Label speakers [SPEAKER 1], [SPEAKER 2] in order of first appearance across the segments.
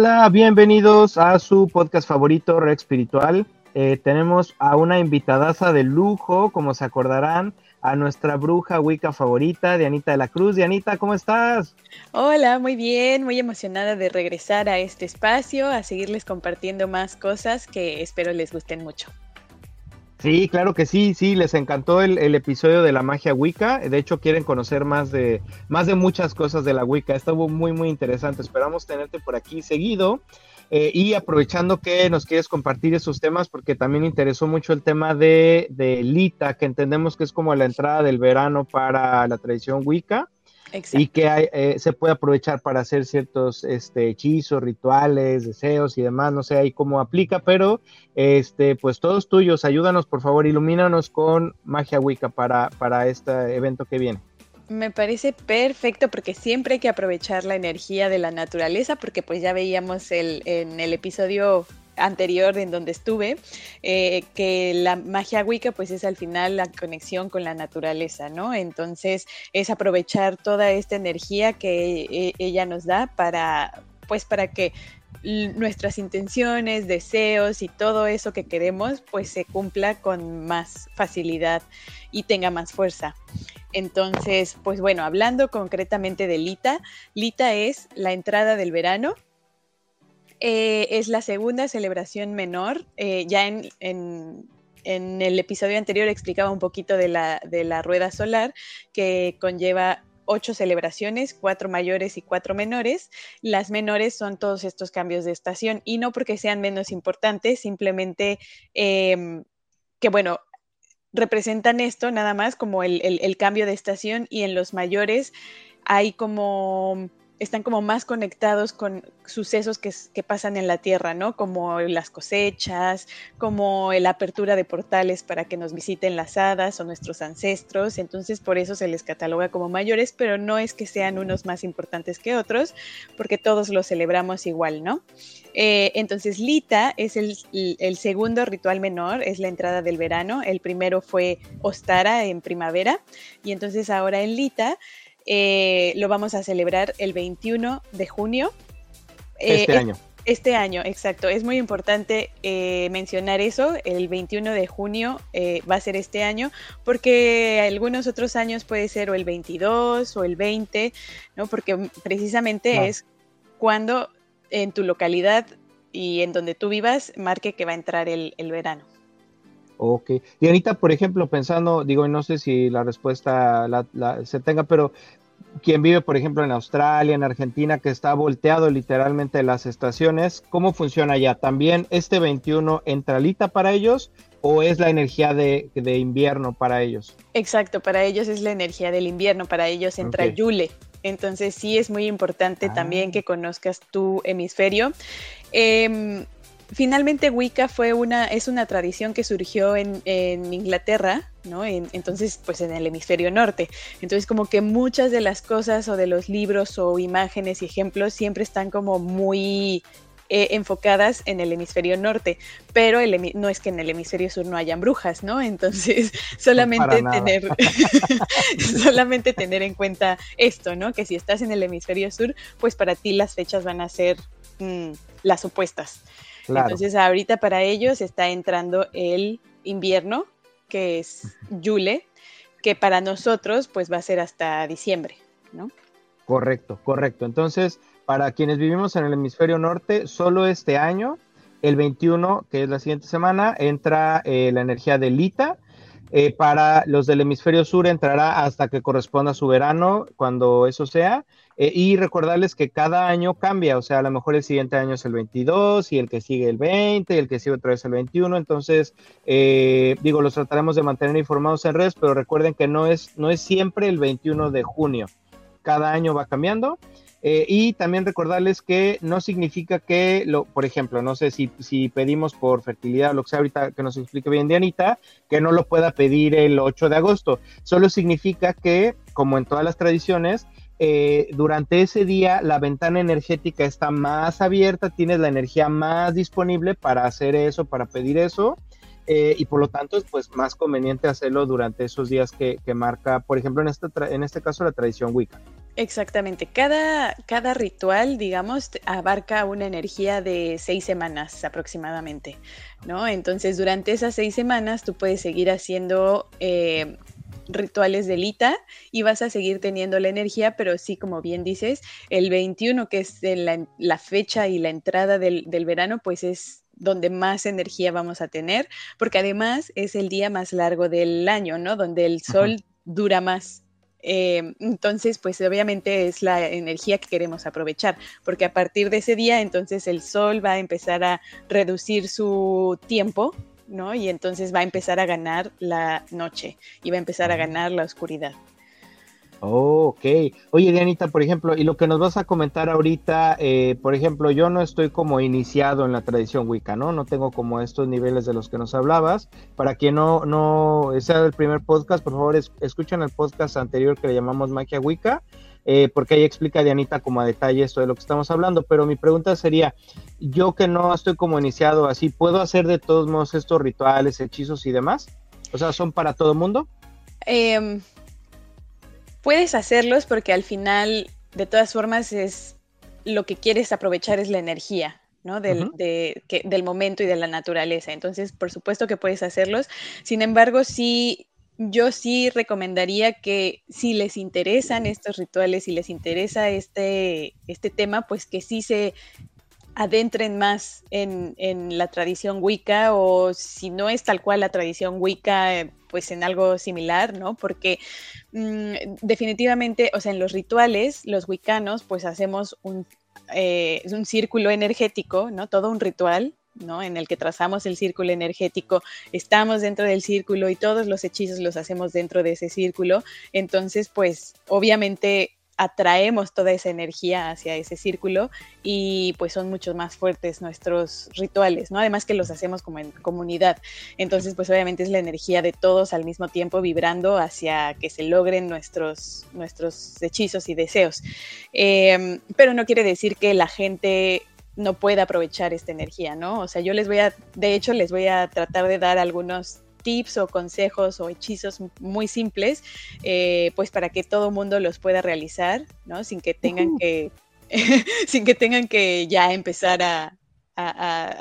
[SPEAKER 1] Hola, bienvenidos a su podcast favorito, Red Espiritual. Eh, tenemos a una invitadaza de lujo, como se acordarán, a nuestra bruja Wicca favorita, Dianita de la Cruz. Dianita, ¿cómo estás?
[SPEAKER 2] Hola, muy bien, muy emocionada de regresar a este espacio, a seguirles compartiendo más cosas que espero les gusten mucho.
[SPEAKER 1] Sí, claro que sí, sí, les encantó el, episodio de la magia Wicca. De hecho, quieren conocer más de, más de muchas cosas de la Wicca. Estuvo muy, muy interesante. Esperamos tenerte por aquí seguido. Eh, y aprovechando que nos quieres compartir esos temas, porque también interesó mucho el tema de, de Lita, que entendemos que es como la entrada del verano para la tradición Wicca y que eh, se puede aprovechar para hacer ciertos este, hechizos, rituales, deseos y demás, no sé ahí cómo aplica, pero este, pues todos tuyos, ayúdanos por favor, ilumínanos con magia Wicca para, para este evento que viene.
[SPEAKER 2] Me parece perfecto porque siempre hay que aprovechar la energía de la naturaleza porque pues ya veíamos el, en el episodio anterior en donde estuve, eh, que la magia Wicca pues es al final la conexión con la naturaleza, ¿no? Entonces es aprovechar toda esta energía que e, ella nos da para, pues para que nuestras intenciones, deseos y todo eso que queremos pues se cumpla con más facilidad y tenga más fuerza. Entonces, pues bueno, hablando concretamente de Lita, Lita es la entrada del verano, eh, es la segunda celebración menor. Eh, ya en, el episodio anterior explicaba un poquito de la, de la rueda solar que conlleva ocho celebraciones, cuatro mayores y cuatro menores. Las menores son todos estos cambios de estación y no porque sean menos importantes, simplemente em, que, bueno, representan esto nada más como el, cambio de estación y en los mayores hay como están como más conectados con sucesos que, pasan en la tierra, ¿no? Como las cosechas, como la apertura de portales para que nos visiten las hadas o nuestros ancestros. Entonces, por eso se les cataloga como mayores, pero no es que sean unos más importantes que otros, porque todos los celebramos igual, ¿no? Eh, entonces, Lita es el, el segundo ritual menor, es la entrada del verano. El primero fue Ostara en primavera, y entonces ahora en Lita eh, lo vamos a celebrar el 21 de junio.
[SPEAKER 1] Eh, este año.
[SPEAKER 2] Este año, exacto. Es muy importante eh, mencionar eso. El 21 de junio va a ser este año, porque algunos otros años puede ser o el 22 o el 20, ¿no? Porque precisamente es cuando en tu localidad y en donde tú vivas marque que va a entrar el, el verano.
[SPEAKER 1] Ok. Y ahorita, por ejemplo, pensando, digo, no sé si la respuesta se tenga, pero quien vive, por ejemplo, en Australia, en Argentina, que está volteado literalmente las estaciones, ¿cómo funciona ya? ¿También este 21 entralita para ellos o es la energía de, invierno para ellos?
[SPEAKER 2] Exacto, para ellos es la energía del invierno, para ellos entra Yule. Entonces sí es muy importante también ah. que conozcas tu hemisferio. Eh, finalmente Wicca fue una, es una tradición que surgió en, Inglaterra, ¿no? entonces, pues en el hemisferio norte. Entonces, como que muchas de las cosas o de los libros o imágenes y ejemplos siempre están como muy eh, enfocadas en el hemisferio norte, pero no es que en el hemisferio sur no hayan brujas, ¿no? Entonces, solamente tener, solamente tener en cuenta esto, ¿no? Que si estás en el hemisferio sur, pues para ti las fechas van a ser mm, las opuestas. Entonces ahorita para ellos está entrando el invierno, que es Yule, que para nosotros pues va a ser hasta diciembre, ¿no?
[SPEAKER 1] Correcto, correcto. Entonces, para quienes vivimos en el hemisferio norte, solo este año, el 21, que es la siguiente semana, entra eh, la energía de Lita. Eh, para los del hemisferio sur entrará hasta que corresponda su verano, cuando eso sea. Eh, y recordarles que cada año cambia, o sea, a lo mejor el siguiente año es el 22 y el que sigue el 20 y el que sigue otra vez el 21. Entonces, eh, digo, los trataremos de mantener informados en redes, pero recuerden que no es, no es siempre el 21 de junio. Cada año va cambiando. Eh, y también recordarles que no significa que, lo, por ejemplo, no sé si, pedimos por fertilidad, lo que sea ahorita que nos explique bien Dianita, que no lo pueda pedir el 8 de agosto. Solo significa que, como en todas las tradiciones, eh, durante ese día la ventana energética está más abierta, tienes la energía más disponible para hacer eso, para pedir eso, eh, y por lo tanto es pues más conveniente hacerlo durante esos días que, marca, por ejemplo, en en este caso la tradición Wicca.
[SPEAKER 2] Exactamente. Cada, cada ritual, digamos, abarca una energía de seis semanas aproximadamente, ¿no? Entonces, durante esas seis semanas tú puedes seguir haciendo eh, rituales de Lita y vas a seguir teniendo la energía, pero sí, como bien dices, el 21, que es la, fecha y la entrada del, verano, pues es donde más energía vamos a tener, porque además es el día más largo del año, ¿no? Donde el sol dura más. Eh, entonces, pues obviamente es la energía que queremos aprovechar, porque a partir de ese día, entonces el sol va a empezar a reducir su tiempo ¿no? Y entonces va a empezar a ganar la noche y va a empezar a ganar la oscuridad.
[SPEAKER 1] Oh, ok. Oye, Dianita, por ejemplo, y lo que nos vas a comentar ahorita, eh, por ejemplo, yo no estoy como iniciado en la tradición Wicca, ¿no? No tengo como estos niveles de los que nos hablabas. Para quien no, no sea el primer podcast, por favor, escuchen el podcast anterior que le llamamos Magia Wicca eh, porque ahí explica Dianita como a detalle esto de lo que estamos hablando, pero mi pregunta sería, yo que no estoy como iniciado así, ¿puedo hacer de todos modos estos rituales, hechizos y demás? O sea, ¿son para todo mundo?
[SPEAKER 2] Em, puedes hacerlos porque al final, de todas formas, es lo que quieres aprovechar es la energía. ¿no? Del, del momento y de la naturaleza. Entonces, por supuesto que puedes hacerlos. Sin embargo, sí yo sí recomendaría que si les interesan estos rituales, si les interesa este, este tema, pues que sí se adentren más en, la tradición Wicca o si no es tal cual la tradición Wicca, pues en algo similar, ¿no? Porque mm, definitivamente, o sea, en los rituales, los wiccanos, pues hacemos un, eh, un círculo energético, ¿no? Todo un ritual ¿no? En el que trazamos el círculo energético, estamos dentro del círculo y todos los hechizos los hacemos dentro de ese círculo. Entonces, pues obviamente atraemos toda esa energía hacia ese círculo y pues son mucho más fuertes nuestros rituales, ¿no? Además que los hacemos como en comunidad. Entonces, pues obviamente es la energía de todos al mismo tiempo vibrando hacia que se logren nuestros, nuestros hechizos y deseos. Em, pero no quiere decir que la gente no puede aprovechar esta energía, ¿no? O sea, yo les voy a, de hecho, les voy a tratar de dar algunos tips o consejos o hechizos muy simples, eh, pues para que todo mundo los pueda realizar, ¿no? Sin que tengan que, sin que tengan que ya empezar a,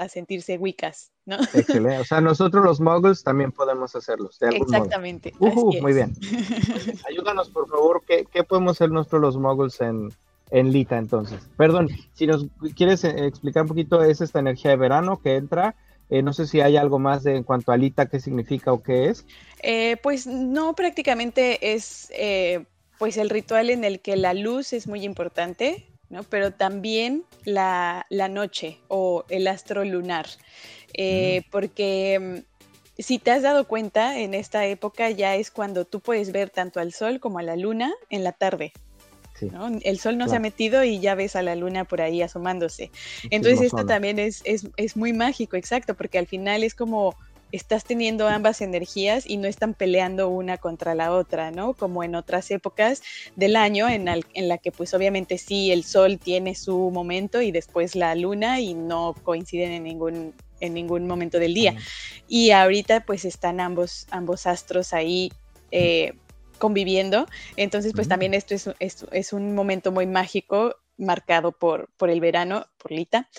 [SPEAKER 2] sentirse wicas, ¿no?
[SPEAKER 1] Excelente. O sea, nosotros los muggles también podemos hacerlos.
[SPEAKER 2] Exactamente.
[SPEAKER 1] Muy bien. Ayúdanos, por favor, ¿qué, ¿qué, podemos hacer nosotros los muggles en, en Lita entonces. Perdón, si nos quieres eh, explicar un poquito, es esta energía de verano que entra. Eh, no sé si hay algo más de, en cuanto a Lita, qué significa o qué es.
[SPEAKER 2] Eh, pues no, prácticamente es pues el ritual en el que la luz es muy importante, ¿no? pero también la, noche o el astro lunar. Porque mm, si te has dado cuenta, en esta época ya es cuando tú puedes ver tanto al sol como a la luna en la tarde. El sol no se ha metido y ya ves a la luna por ahí asomándose. Entonces esto también es, es, muy mágico, exacto, porque al final es como estás teniendo ambas energías y no están peleando una contra la otra, ¿no? Como en otras épocas del año en, en la que pues obviamente sí el sol tiene su momento y después la luna y no coinciden en ningún en ningún momento del día. Y ahorita pues están ambos, ambos astros ahí eh, conviviendo. Entonces, pues también esto es, es, un momento muy mágico marcado por, por el verano, por Lita.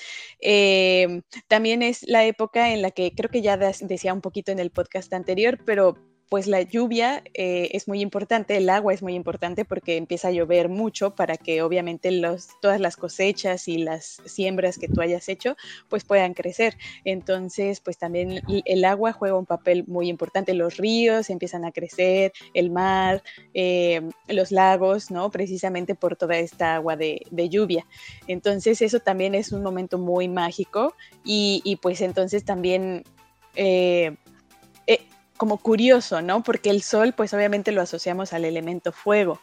[SPEAKER 2] Eh, también es la época en la que creo que ya decía un poquito en el podcast anterior, pero pues la lluvia eh, es muy importante, el agua es muy importante porque empieza a llover mucho para que obviamente los, todas las cosechas y las siembras que tú hayas hecho pues puedan crecer. Entonces pues también el agua juega un papel muy importante, los ríos empiezan a crecer, el mar, eh, los lagos, ¿no? Precisamente por toda esta agua de, lluvia. Entonces eso también es un momento muy mágico y, pues entonces también... Eh, como curioso, ¿no? Porque el sol, pues obviamente lo asociamos al elemento fuego.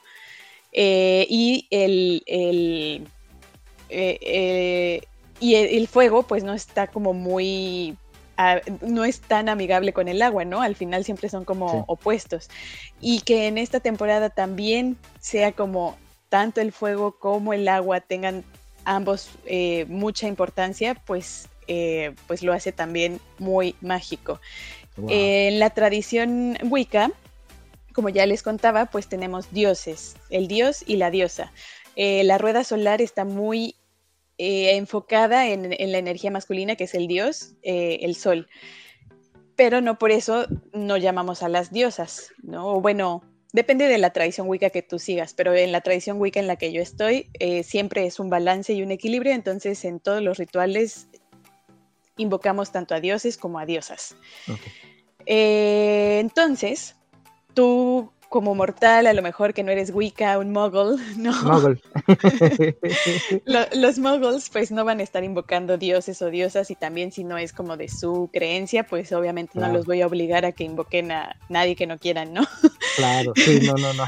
[SPEAKER 2] Eh, y el, eh, eh, y el, fuego, pues no está como muy no es tan amigable con el agua, ¿no? Al final siempre son como opuestos. Y que en esta temporada también sea como tanto el fuego como el agua tengan ambos mucha importancia, pues, pues lo hace también muy mágico. En la tradición Wicca, como ya les contaba, pues tenemos dioses, el dios y la diosa. Eh, la rueda solar está muy eh, enfocada en, la energía masculina, que es el dios, eh, el sol. Pero no por eso no llamamos a las diosas, ¿no? Bueno, depende de la tradición Wicca que tú sigas, pero en la tradición Wicca en la que yo estoy, siempre es un balance y un equilibrio, entonces en todos los rituales invocamos tanto a dioses como a diosas. entonces, tú como mortal, a lo mejor que no eres Wicca, un mogul, ¿no? Mogul. los moguls pues no van a estar invocando dioses o diosas y también si no es como de su creencia, pues obviamente no los voy a obligar a que invoquen a nadie que no quieran, ¿no?
[SPEAKER 1] Claro, sí, no, no, no.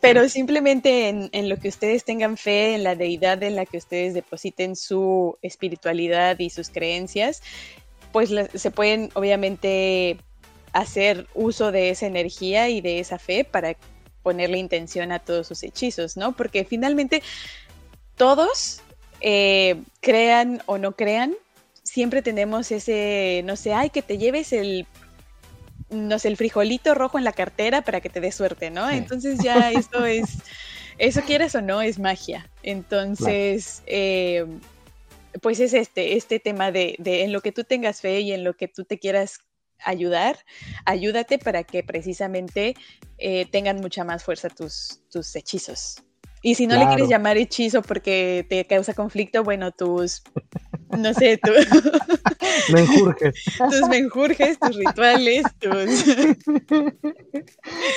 [SPEAKER 2] Pero simplemente en, en, lo que ustedes tengan fe, en la deidad en la que ustedes depositen su espiritualidad y sus creencias, pues se pueden obviamente hacer uso de esa energía y de esa fe para ponerle intención a todos sus hechizos, ¿no? Porque finalmente todos, eh, crean o no crean, siempre tenemos ese, no sé, ay, que te lleves el, no sé, el frijolito rojo en la cartera para que te dé suerte, ¿no? Entonces ya esto es, eso quieres o no, es magia. Entonces, eh, pues es este, este tema de, de en lo que tú tengas fe y en lo que tú te quieras ayudar, ayúdate para que precisamente eh, tengan mucha más fuerza tus, tus hechizos. Y si no le quieres llamar hechizo porque te causa conflicto, bueno, tus, no sé, tus
[SPEAKER 1] menjurjes.
[SPEAKER 2] tus menjurjes, tus rituales, tus...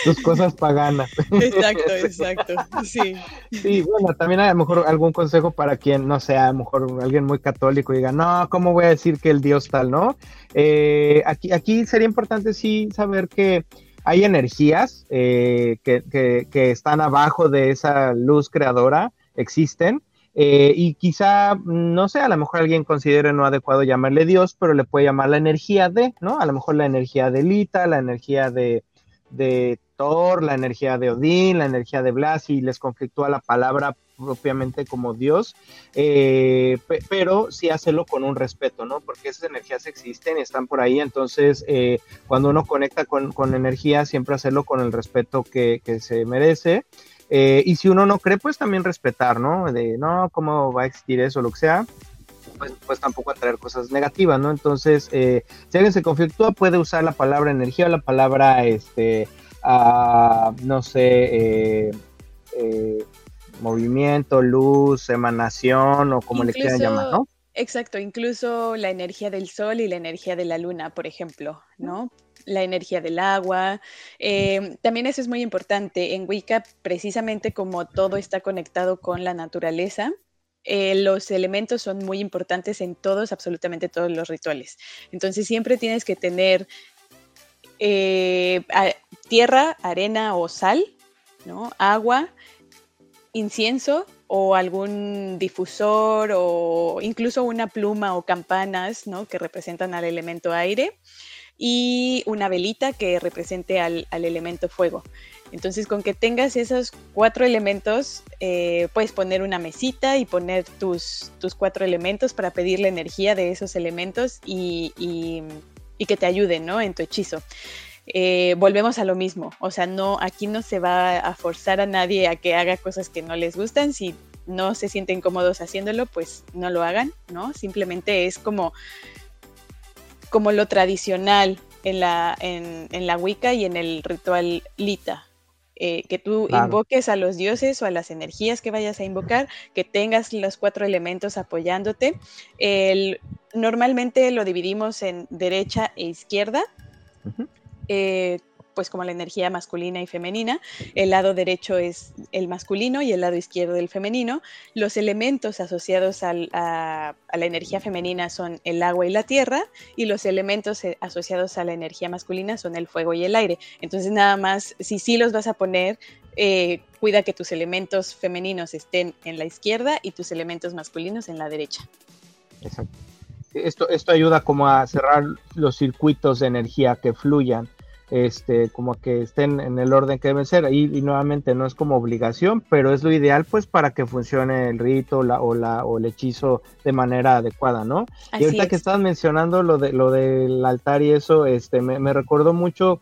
[SPEAKER 1] tus cosas paganas.
[SPEAKER 2] Exacto, exacto, sí.
[SPEAKER 1] Sí, bueno, también a lo mejor algún consejo para quien, no sea, a lo mejor alguien muy católico diga, no, ¿cómo voy a decir que el Dios tal, no? Eh, aquí, aquí sería importante sí saber que hay energías eh, que, que, están abajo de esa luz creadora, existen, eh, y quizá, no sé, a lo mejor alguien considere no adecuado llamarle Dios, pero le puede llamar la energía de, ¿no? A lo mejor la energía de Lita, la energía de, de La energía de Odín, la energía de Blas, y les conflictúa la palabra propiamente como Dios, eh, pero sí hacerlo con un respeto, ¿no? Porque esas energías existen y están por ahí, entonces eh, cuando uno conecta con, con, energía, siempre hacerlo con el respeto que, que se merece. Eh, y si uno no cree, pues también respetar, ¿no? De, no, ¿cómo va a existir eso, lo que sea? Pues, pues tampoco atraer cosas negativas, ¿no? Entonces, si alguien se conflictúa, puede usar la palabra energía o la palabra, este, ah, no sé, eh, movimiento, luz, emanación o como le quieran llamar, ¿no?
[SPEAKER 2] Exacto, incluso la energía del sol y la energía de la luna, por ejemplo, ¿no? La energía del agua. Em, también eso es muy importante. En Wicca, precisamente como todo está conectado con la naturaleza, eh, los elementos son muy importantes en todos, absolutamente todos los rituales. Entonces siempre tienes que tener eh, tierra, arena o sal, ¿no? Agua, incienso o algún difusor o incluso una pluma o campanas ¿no? que representan al elemento aire y una velita que represente al, elemento fuego. Entonces con que tengas esos cuatro elementos, eh, puedes poner una mesita y poner tus, tus, cuatro elementos para pedir la energía de esos elementos y que te ayuden ¿no? en tu hechizo. Eh, volvemos a lo mismo. O sea, no, aquí no se va a forzar a nadie a que haga cosas que no les gustan. Si no se sienten cómodos haciéndolo, pues no lo hagan, ¿no? Simplemente es como, como lo tradicional en la, en, la Wicca y en el ritual Lita. Eh, que tú invoques a los dioses o a las energías que vayas a invocar, que tengas los cuatro elementos apoyándote. normalmente lo dividimos en derecha e izquierda. Eh, pues como la energía masculina y femenina. El lado derecho es el masculino y el lado izquierdo el femenino. Los elementos asociados a, la energía femenina son el agua y la tierra y los elementos eh, asociados a la energía masculina son el fuego y el aire. Entonces nada más, si sí los vas a poner, eh, cuida que tus elementos femeninos estén en la izquierda y tus elementos masculinos en la derecha.
[SPEAKER 1] Exacto. Esto, esto ayuda como a cerrar los circuitos de energía que fluyan este, como que estén en el orden que deben ser. Y, y, nuevamente no es como obligación, pero es lo ideal pues para que funcione el rito la, o, la, o el hechizo de manera adecuada, ¿no? y ahorita que estabas mencionando lo, de, lo del altar y eso, este, me, me recordó mucho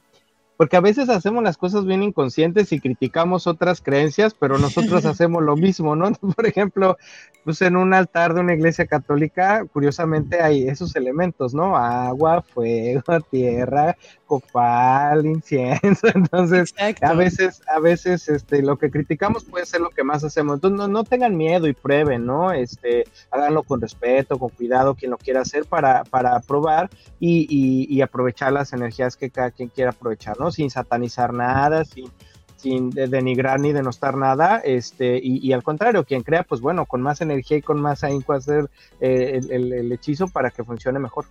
[SPEAKER 1] porque a veces hacemos las cosas bien inconscientes y criticamos otras creencias, pero nosotros hacemos lo mismo, ¿no? Por ejemplo, pues en un altar de una iglesia católica, curiosamente hay esos elementos, ¿no? Agua, fuego, tierra, copal, incienso. Entonces, a veces, a veces, este, lo que criticamos puede ser lo que más hacemos. Entonces, no, tengan miedo y prueben, ¿no? Este, háganlo con respeto, con cuidado, quien lo quiera hacer para, para probar y, y, aprovechar las energías que cada quien quiera aprovechar, ¿no? Sin satanizar nada, sin sin denigrar ni denostar nada, este, y, al contrario, quien crea, pues bueno, con más energía y con más ahínco hacer eh, el, hechizo para que funcione mejor.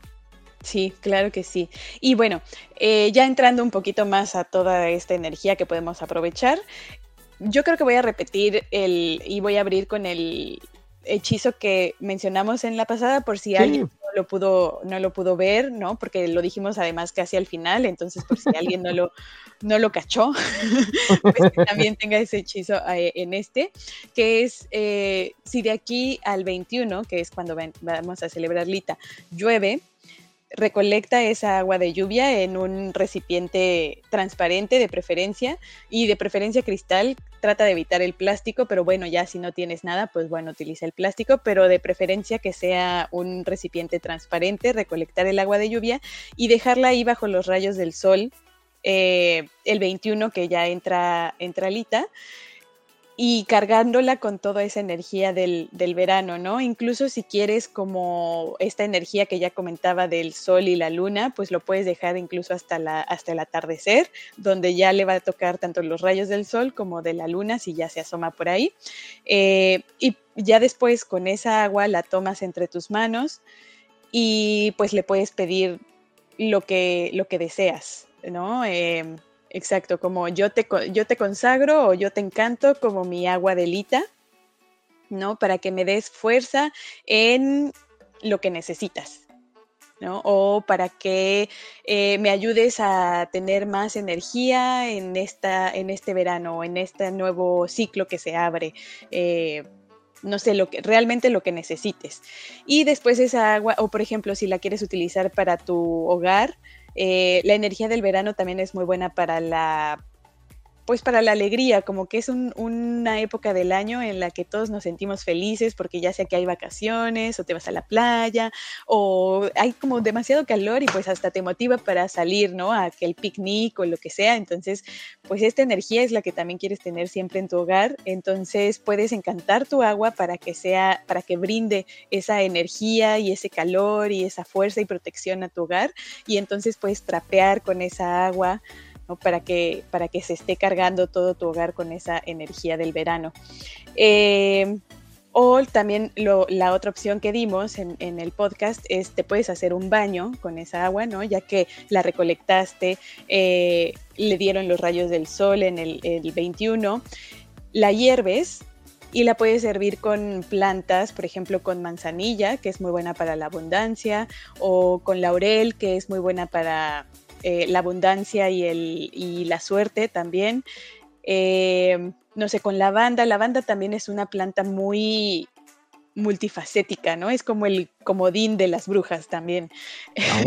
[SPEAKER 2] Sí, claro que sí. Y bueno, eh, ya entrando un poquito más a toda esta energía que podemos aprovechar, yo creo que voy a repetir el y voy a abrir con el hechizo que mencionamos en la pasada por si alguien lo pudo no lo pudo ver, ¿no? Porque lo dijimos además casi al final, entonces por si alguien no lo no lo cachó, pues que también tenga ese hechizo eh, en este, que es eh, si de aquí al 21, que es cuando vamos a celebrar Lita, llueve, recolecta esa agua de lluvia en un recipiente transparente de preferencia y de preferencia cristal. Trata de evitar el plástico, pero bueno, ya si no tienes nada, pues bueno, utiliza el plástico, pero de preferencia que sea un recipiente transparente, recolectar el agua de lluvia y dejarla ahí bajo los rayos del sol eh, el 21 que ya entra, entra Lita y cargándola con toda esa energía del, verano, ¿no? Incluso si quieres como esta energía que ya comentaba del sol y la luna, pues lo puedes dejar incluso hasta, la, hasta el atardecer, donde ya le va a tocar tanto los rayos del sol como de la luna, si ya se asoma por ahí. Eh, y ya después con esa agua la tomas entre tus manos y pues le puedes pedir lo que, lo que deseas, ¿no? Eh, Exacto, como yo te, yo te consagro o yo te encanto como mi agua delita, ¿no? Para que me des fuerza en lo que necesitas, ¿no? O para que eh, me ayudes a tener más energía en, esta, en este verano, en este nuevo ciclo que se abre. Eh, no sé, lo que, realmente lo que necesites. Y después esa agua, o por ejemplo, si la quieres utilizar para tu hogar, eh, la energía del verano también es muy buena para la pues para la alegría, como que es una época del año en la que todos nos sentimos felices porque ya sea que hay vacaciones o te vas a la playa o hay como demasiado calor y pues hasta te motiva para salir, ¿no? A que el picnic o lo que sea. Entonces, pues esta energía es la que también quieres tener siempre en tu hogar. Entonces, puedes encantar tu agua para que sea, para que brinde esa energía y ese calor y esa fuerza y protección a tu hogar. Y entonces puedes trapear con esa agua para, que, para que se esté cargando todo tu hogar con esa energía del verano. Eh, o también la otra opción que dimos en, el podcast es te puedes hacer un baño con esa agua, ¿no? Ya que la recolectaste, eh, le dieron los rayos del sol en el, el 21, la hierves y la puedes servir con plantas, por ejemplo, con manzanilla, que es muy buena para la abundancia, o con laurel, que es muy buena para eh, la abundancia y, el, y la suerte también. Eh, no sé, con lavanda, lavanda también es una planta muy multifacética, ¿no? Es como el comodín de las brujas también.
[SPEAKER 1] Ah,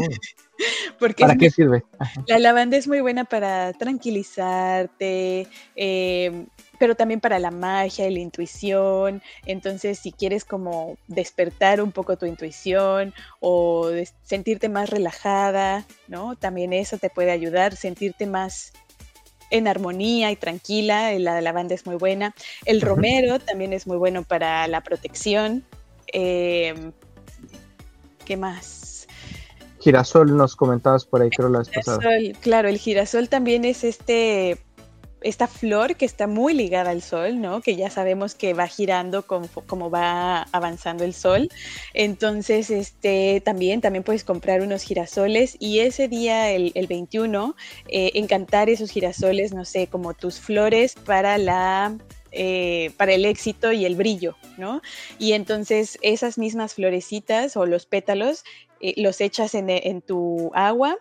[SPEAKER 1] ¿Para qué sirve?
[SPEAKER 2] La lavanda es muy buena para tranquilizarte, eh, pero también para la magia y la intuición. Entonces, si quieres como despertar un poco tu intuición o sentirte más relajada, ¿no? También eso te puede ayudar, sentirte más en armonía y tranquila. La lavanda es muy buena. El romero también es muy bueno para la protección. Em, ¿Qué más?
[SPEAKER 1] Girasol nos comentabas por ahí, creo, la vez pasada.
[SPEAKER 2] Claro, el girasol también es este esta flor que está muy ligada al sol, ¿no? Que ya sabemos que va girando como, va avanzando el sol. Entonces, este, también, también puedes comprar unos girasoles y ese día, el, 21, eh, encantar esos girasoles, no sé, como tus flores para la eh, para el éxito y el brillo, ¿no? Y entonces esas mismas florecitas o los pétalos eh, los echas en, tu agua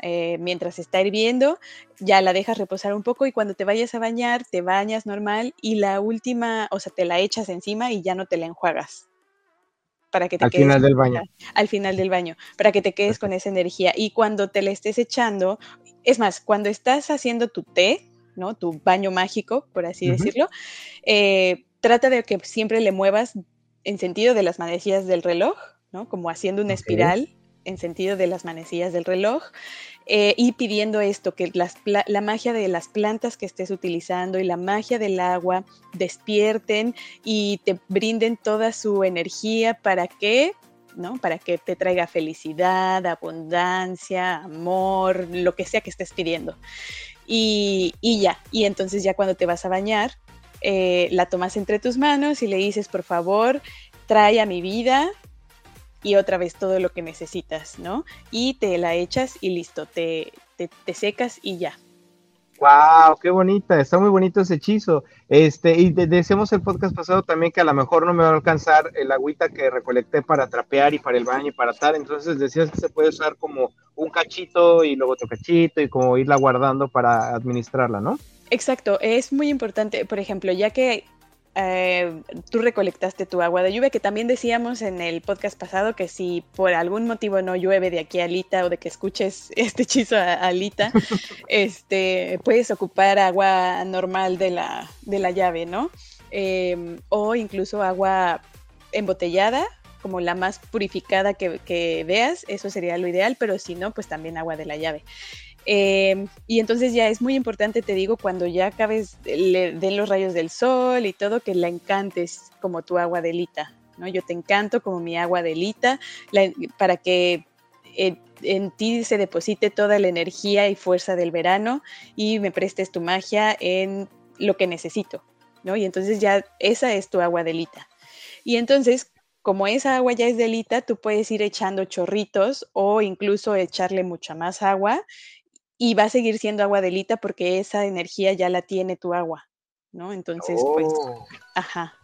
[SPEAKER 2] eh, mientras está hirviendo, ya la dejas reposar un poco y cuando te vayas a bañar, te bañas normal y la última, o sea, te la echas encima y ya no te la enjuagas. Para que te
[SPEAKER 1] al final del baño.
[SPEAKER 2] Al final del baño, para que te quedes con esa energía. Y cuando te la estés echando, es más, cuando estás haciendo tu té, ¿no? Tu baño mágico, por así decirlo, eh, trata de que siempre le muevas en sentido de las manecillas del reloj, ¿no? Como haciendo una espiral en sentido de las manecillas del reloj eh, y pidiendo esto, que la magia de las plantas que estés utilizando y la magia del agua despierten y te brinden toda su energía para que ¿no? Para que te traiga felicidad, abundancia, amor, lo que sea que estés pidiendo. Y, ya, y entonces ya cuando te vas a bañar, eh, la tomas entre tus manos y le dices, por favor, trae a mi vida y otra vez todo lo que necesitas, ¿no? Y te la echas y listo, te, te secas y ya.
[SPEAKER 1] Wow, qué bonita, está muy bonito ese hechizo. Este, y decíamos el podcast pasado también que a lo mejor no me va a alcanzar el agüita que recolecté para trapear y para el baño y para tal. Entonces decías que se puede usar como un cachito y luego otro cachito y como irla guardando para administrarla, ¿no?
[SPEAKER 2] Exacto, es muy importante, por ejemplo, ya que eh, tú recolectaste tu agua de lluvia, que también decíamos en el podcast pasado que si por algún motivo no llueve de aquí a Alita o de que escuches este hechizo a Alita, este, puedes ocupar agua normal de la, de la llave, ¿no? Em, o incluso agua embotellada, como la más purificada que, que veas, eso sería lo ideal, pero si no, pues también agua de la llave. Em, y entonces ya es muy importante, te digo, cuando ya acabes de los rayos del sol y todo, que la encantes como tu agua delita, ¿no? Yo te encanto como mi agua delita, para que en ti se deposite toda la energía y fuerza del verano y me prestes tu magia en lo que necesito, ¿no? Y entonces ya esa es tu agua delita. Y entonces, como esa agua ya es delita, tú puedes ir echando chorritos o incluso echarle mucha más agua y va a seguir siendo agua delita porque esa energía ya la tiene tu agua, ¿no? Entonces, pues, oh. ajá.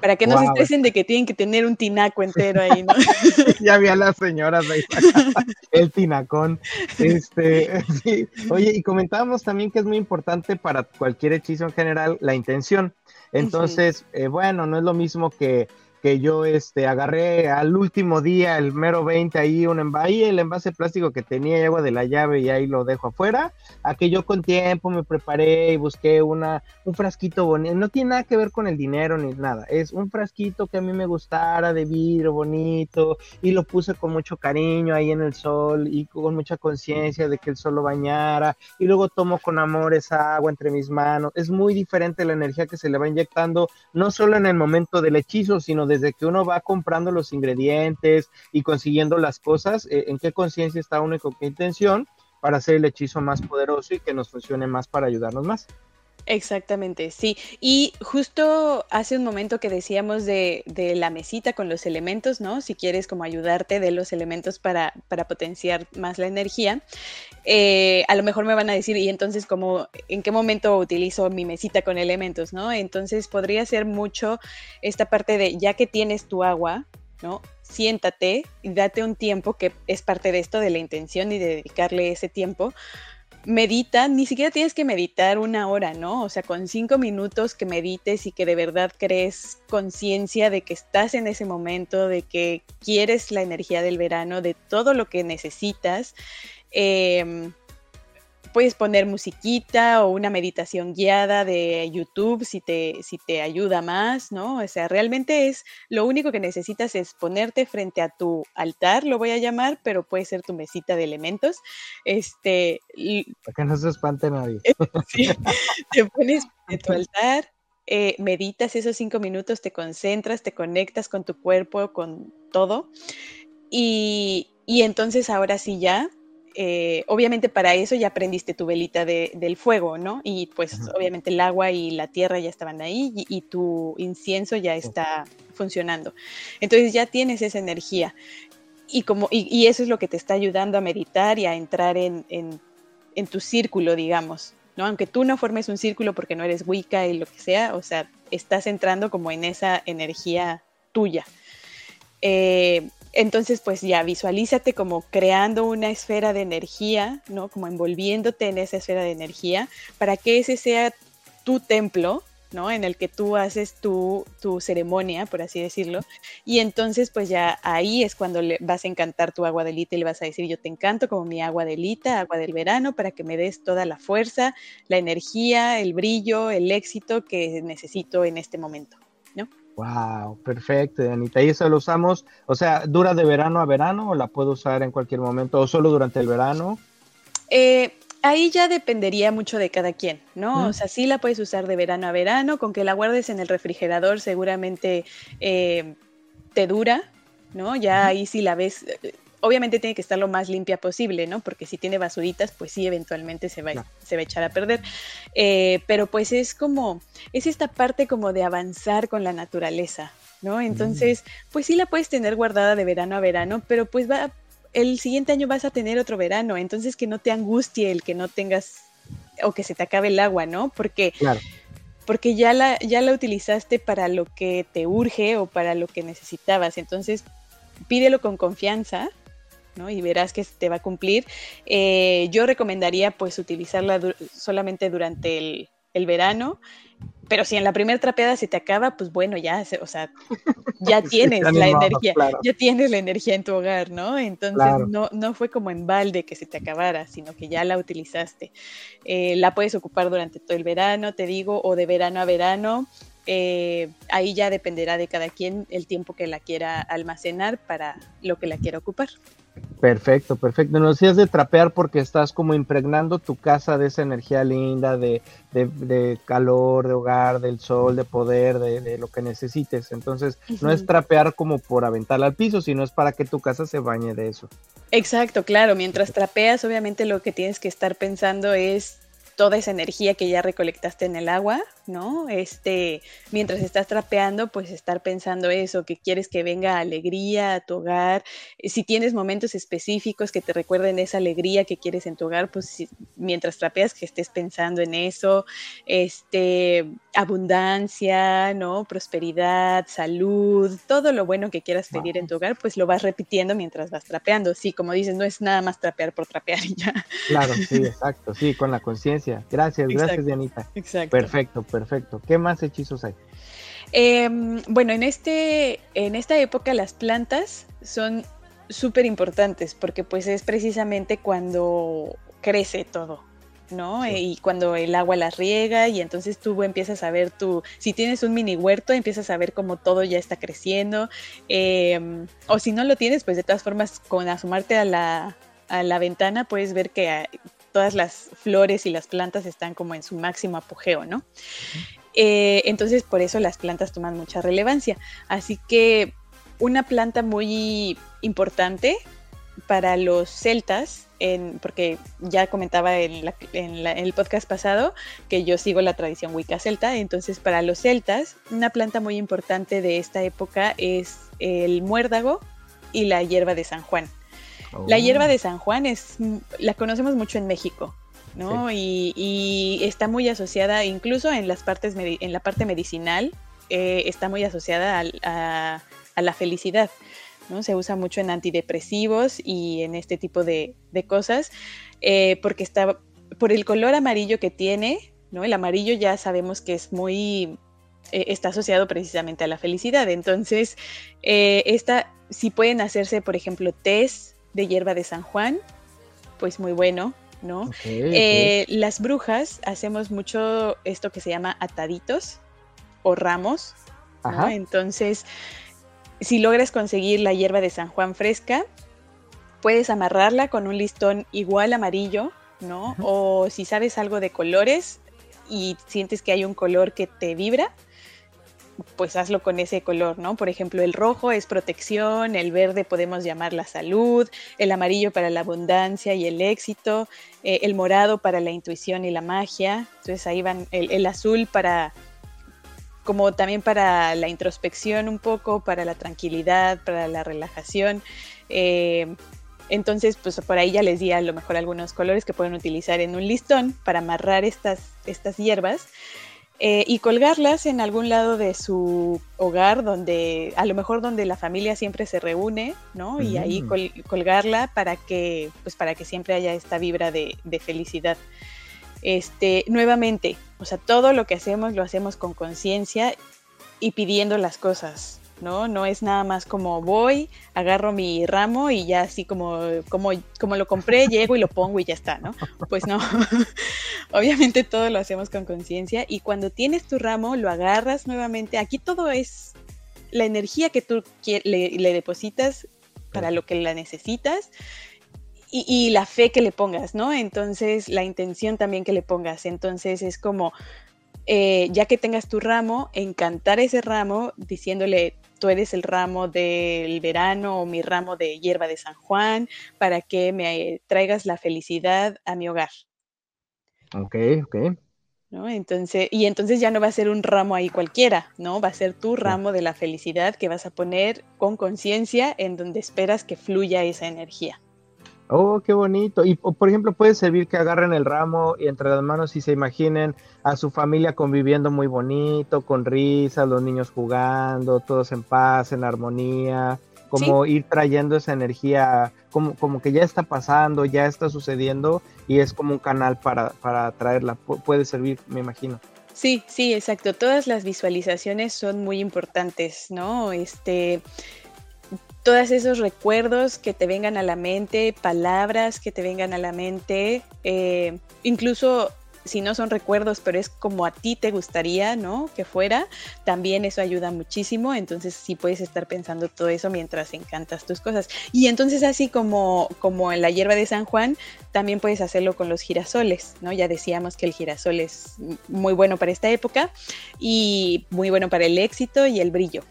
[SPEAKER 2] Para que no se estresen de que tienen que tener un tinaco entero ahí, ¿no?
[SPEAKER 1] ya vi a las señoras ahí, el tinacón. Este, sí. Oye, y comentábamos también que es muy importante para cualquier hechizo en general la intención. Entonces, eh, bueno, no es lo mismo que que yo este, agarré al último día, el mero 20, ahí un envase, el envase plástico que tenía agua de la llave y ahí lo dejo afuera, a que yo con tiempo me preparé y busqué una, un frasquito bonito, no tiene nada que ver con el dinero ni nada, es un frasquito que a mí me gustara de vidrio bonito y lo puse con mucho cariño ahí en el sol y con mucha conciencia de que el sol lo bañara y luego tomo con amor esa agua entre mis manos, es muy diferente la energía que se le va inyectando, no solo en el momento del hechizo, sino desde que uno va comprando los ingredientes y consiguiendo las cosas, eh, en qué conciencia está uno y con qué intención para hacer el hechizo más poderoso y que nos funcione más para ayudarnos más.
[SPEAKER 2] Exactamente, sí. Y justo hace un momento que decíamos de, la mesita con los elementos, ¿no? Si quieres como ayudarte de los elementos para, potenciar más la energía, eh, a lo mejor me van a decir, y entonces como, ¿en qué momento utilizo mi mesita con elementos, ¿no? Entonces podría ser mucho esta parte de, ya que tienes tu agua, ¿no? Siéntate y date un tiempo que es parte de esto, de la intención y de dedicarle ese tiempo medita, ni siquiera tienes que meditar una hora, ¿no? O sea, con cinco minutos que medites y que de verdad crees conciencia de que estás en ese momento, de que quieres la energía del verano, de todo lo que necesitas. Eh, puedes poner musiquita o una meditación guiada de YouTube si te, si te ayuda más, ¿no? O sea, realmente es lo único que necesitas es ponerte frente a tu altar, lo voy a llamar, pero puede ser tu mesita de elementos. Este,
[SPEAKER 1] Para que no se espante nadie.
[SPEAKER 2] sí, te pones frente a tu altar, eh, meditas esos cinco minutos, te concentras, te conectas con tu cuerpo, con todo. Y, y entonces ahora sí ya eh, obviamente para eso ya aprendiste tu velita del fuego, ¿no? Y pues obviamente el agua y la tierra ya estaban ahí y, tu incienso ya está funcionando. Entonces ya tienes esa energía. Y, como, y, eso es lo que te está ayudando a meditar y a entrar en, tu círculo, digamos. ¿no? Aunque tú no formes un círculo porque no eres Wicca y lo que sea, o sea, estás entrando como en esa energía tuya. Eh, entonces, pues ya visualízate como creando una esfera de energía, ¿no? Como envolviéndote en esa esfera de energía para que ese sea tu templo, ¿no? En el que tú haces tu, tu ceremonia, por así decirlo, y entonces pues ya ahí es cuando le vas a encantar tu agua de lita y le vas a decir, yo te encanto como mi agua de lita, agua del verano, para que me des toda la fuerza, la energía, el brillo, el éxito que necesito en este momento.
[SPEAKER 1] Wow, perfecto, Anita. ¿Y eso lo usamos, o sea, dura de verano a verano o la puedo usar en cualquier momento o solo durante el verano?
[SPEAKER 2] Eh, ahí ya dependería mucho de cada quien, ¿no? O sea, sí la puedes usar de verano a verano, con que la guardes en el refrigerador seguramente eh, te dura, ¿no? Ya ahí sí la ves, eh, obviamente tiene que estar lo más limpia posible, ¿no? Porque si tiene basuritas, pues sí, eventualmente se va, se va a echar a perder. Eh, pero pues es como, es esta parte como de avanzar con la naturaleza, ¿no? Entonces, pues sí la puedes tener guardada de verano a verano, pero pues va el siguiente año vas a tener otro verano, entonces que no te angustie el que no tengas o que se te acabe el agua, ¿no? Porque, porque ya, la, ya la utilizaste para lo que te urge o para lo que necesitabas, entonces pídelo con confianza. ¿No? Y verás que te va a cumplir. Eh, yo recomendaría pues utilizarla solamente durante el, el verano pero si en la primera trapeada se te acaba, pues bueno, ya, o sea, ya tienes la energía, ya tienes la energía en tu hogar, ¿no? Entonces no, no fue como en balde que se te acabara, sino que ya la utilizaste. Eh, la puedes ocupar durante todo el verano, te digo, o de verano a verano. Eh, ahí ya dependerá de cada quien el tiempo que la quiera almacenar para lo que la quiera ocupar.
[SPEAKER 1] Perfecto, perfecto. Nos decías de trapear porque estás como impregnando tu casa de esa energía linda, de, de, calor, de hogar, del sol, de poder, de, lo que necesites. Entonces, no es trapear como por aventarla al piso, sino es para que tu casa se bañe de eso.
[SPEAKER 2] Exacto, claro. Mientras trapeas, obviamente lo que tienes que estar pensando es toda esa energía que ya recolectaste en el agua, ¿no? Este, mientras estás trapeando, pues estar pensando eso, que quieres que venga alegría a tu hogar. Si tienes momentos específicos que te recuerden esa alegría que quieres en tu hogar, pues mientras trapeas que estés pensando en eso, este, abundancia, ¿no? Prosperidad, salud, todo lo bueno que quieras pedir en tu hogar, pues lo vas repitiendo mientras vas trapeando. Sí, como dices, no es nada más trapear por trapear y ya.
[SPEAKER 1] Claro, sí, exacto, sí, con la conciencia. Gracias, gracias, Dianita. Exacto. Perfecto perfecto. ¿Qué más hechizos hay?
[SPEAKER 2] Em, bueno, en, este, en esta época las plantas son súper importantes porque pues es precisamente cuando crece todo, ¿no? Y cuando el agua las riega y entonces tú empiezas a ver tu, si tienes un mini huerto, empiezas a ver cómo todo ya está creciendo, em, o si no lo tienes, pues de todas formas con asomarte a la, a la ventana puedes ver que todas las flores y las plantas están como en su máximo apogeo, ¿no? Eh, entonces, por eso las plantas toman mucha relevancia. Así que una planta muy importante para los celtas, porque ya comentaba en, el podcast pasado que yo sigo la tradición Wicca celta, entonces para los celtas una planta muy importante de esta época es el muérdago y la hierba de San Juan. La hierba oh. de San Juan es, la conocemos mucho en México, ¿no? Y, está muy asociada, incluso en las partes en la parte medicinal, eh, está muy asociada a, la felicidad. ¿No? Se usa mucho en antidepresivos y en este tipo de, cosas, eh, porque está por el color amarillo que tiene, ¿no? El amarillo ya sabemos que es muy eh, está asociado precisamente a la felicidad. Entonces, esta, si pueden hacerse, por ejemplo, test de hierba de San Juan, pues muy bueno, ¿no? Eh, las brujas hacemos mucho esto que se llama ataditos o ramos, ¿no? Entonces, si logras conseguir la hierba de San Juan fresca, puedes amarrarla con un listón igual amarillo, ¿no? O si sabes algo de colores y sientes que hay un color que te vibra, pues hazlo con ese color, ¿no? Por ejemplo, el rojo es protección, el verde podemos llamar la salud, el amarillo para la abundancia y el éxito, eh, el morado para la intuición y la magia, entonces ahí van el, azul para como también para la introspección un poco, para la tranquilidad, para la relajación. Eh, entonces, pues por ahí ya les di a lo mejor algunos colores que pueden utilizar en un listón para amarrar estas, estas hierbas. Eh, y colgarlas en algún lado de su hogar, donde a lo mejor donde la familia siempre se reúne, ¿no? Y ahí colgarla para que, pues para que siempre haya esta vibra de, felicidad. este, nuevamente, o sea, todo lo que hacemos lo hacemos con conciencia y pidiendo las cosas, ¿no? No es nada más como voy, agarro mi ramo y ya así como, como, como lo compré, llego y lo pongo y ya está, ¿no? Pues no. Obviamente todo lo hacemos con conciencia y cuando tienes tu ramo lo agarras nuevamente. Aquí todo es la energía que tú le, le depositas para lo que la necesitas y, la fe que le pongas, ¿no? Entonces, la intención también que le pongas. Entonces, es como, eh, ya que tengas tu ramo, encantar ese ramo diciéndole, tú eres el ramo del verano o mi ramo de hierba de San Juan, para que me traigas la felicidad a mi hogar.
[SPEAKER 1] Ok, ok.
[SPEAKER 2] ¿No? Entonces, y entonces ya no va a ser un ramo ahí cualquiera, ¿no? Va a ser tu ramo de la felicidad que vas a poner con conciencia en donde esperas que fluya esa energía.
[SPEAKER 1] Oh, qué bonito. Y por ejemplo, puede servir que agarren el ramo y entre las manos y se imaginen a su familia conviviendo muy bonito, con risas, los niños jugando, todos en paz, en armonía, como ir trayendo esa energía, como, como que ya está pasando, ya está sucediendo y es como un canal para, para traerla. puede servir, me imagino.
[SPEAKER 2] Sí, sí, exacto. Todas las visualizaciones son muy importantes, ¿no? Este, todos esos recuerdos que te vengan a la mente, palabras que te vengan a la mente, eh, incluso si no son recuerdos, pero es como a ti te gustaría, ¿no? Que fuera, también eso ayuda muchísimo. Entonces sí puedes estar pensando todo eso mientras encantas tus cosas. Y entonces así como, como en la hierba de San Juan, también puedes hacerlo con los girasoles, ¿no? Ya decíamos que el girasol es muy bueno para esta época y muy bueno para el éxito y el brillo.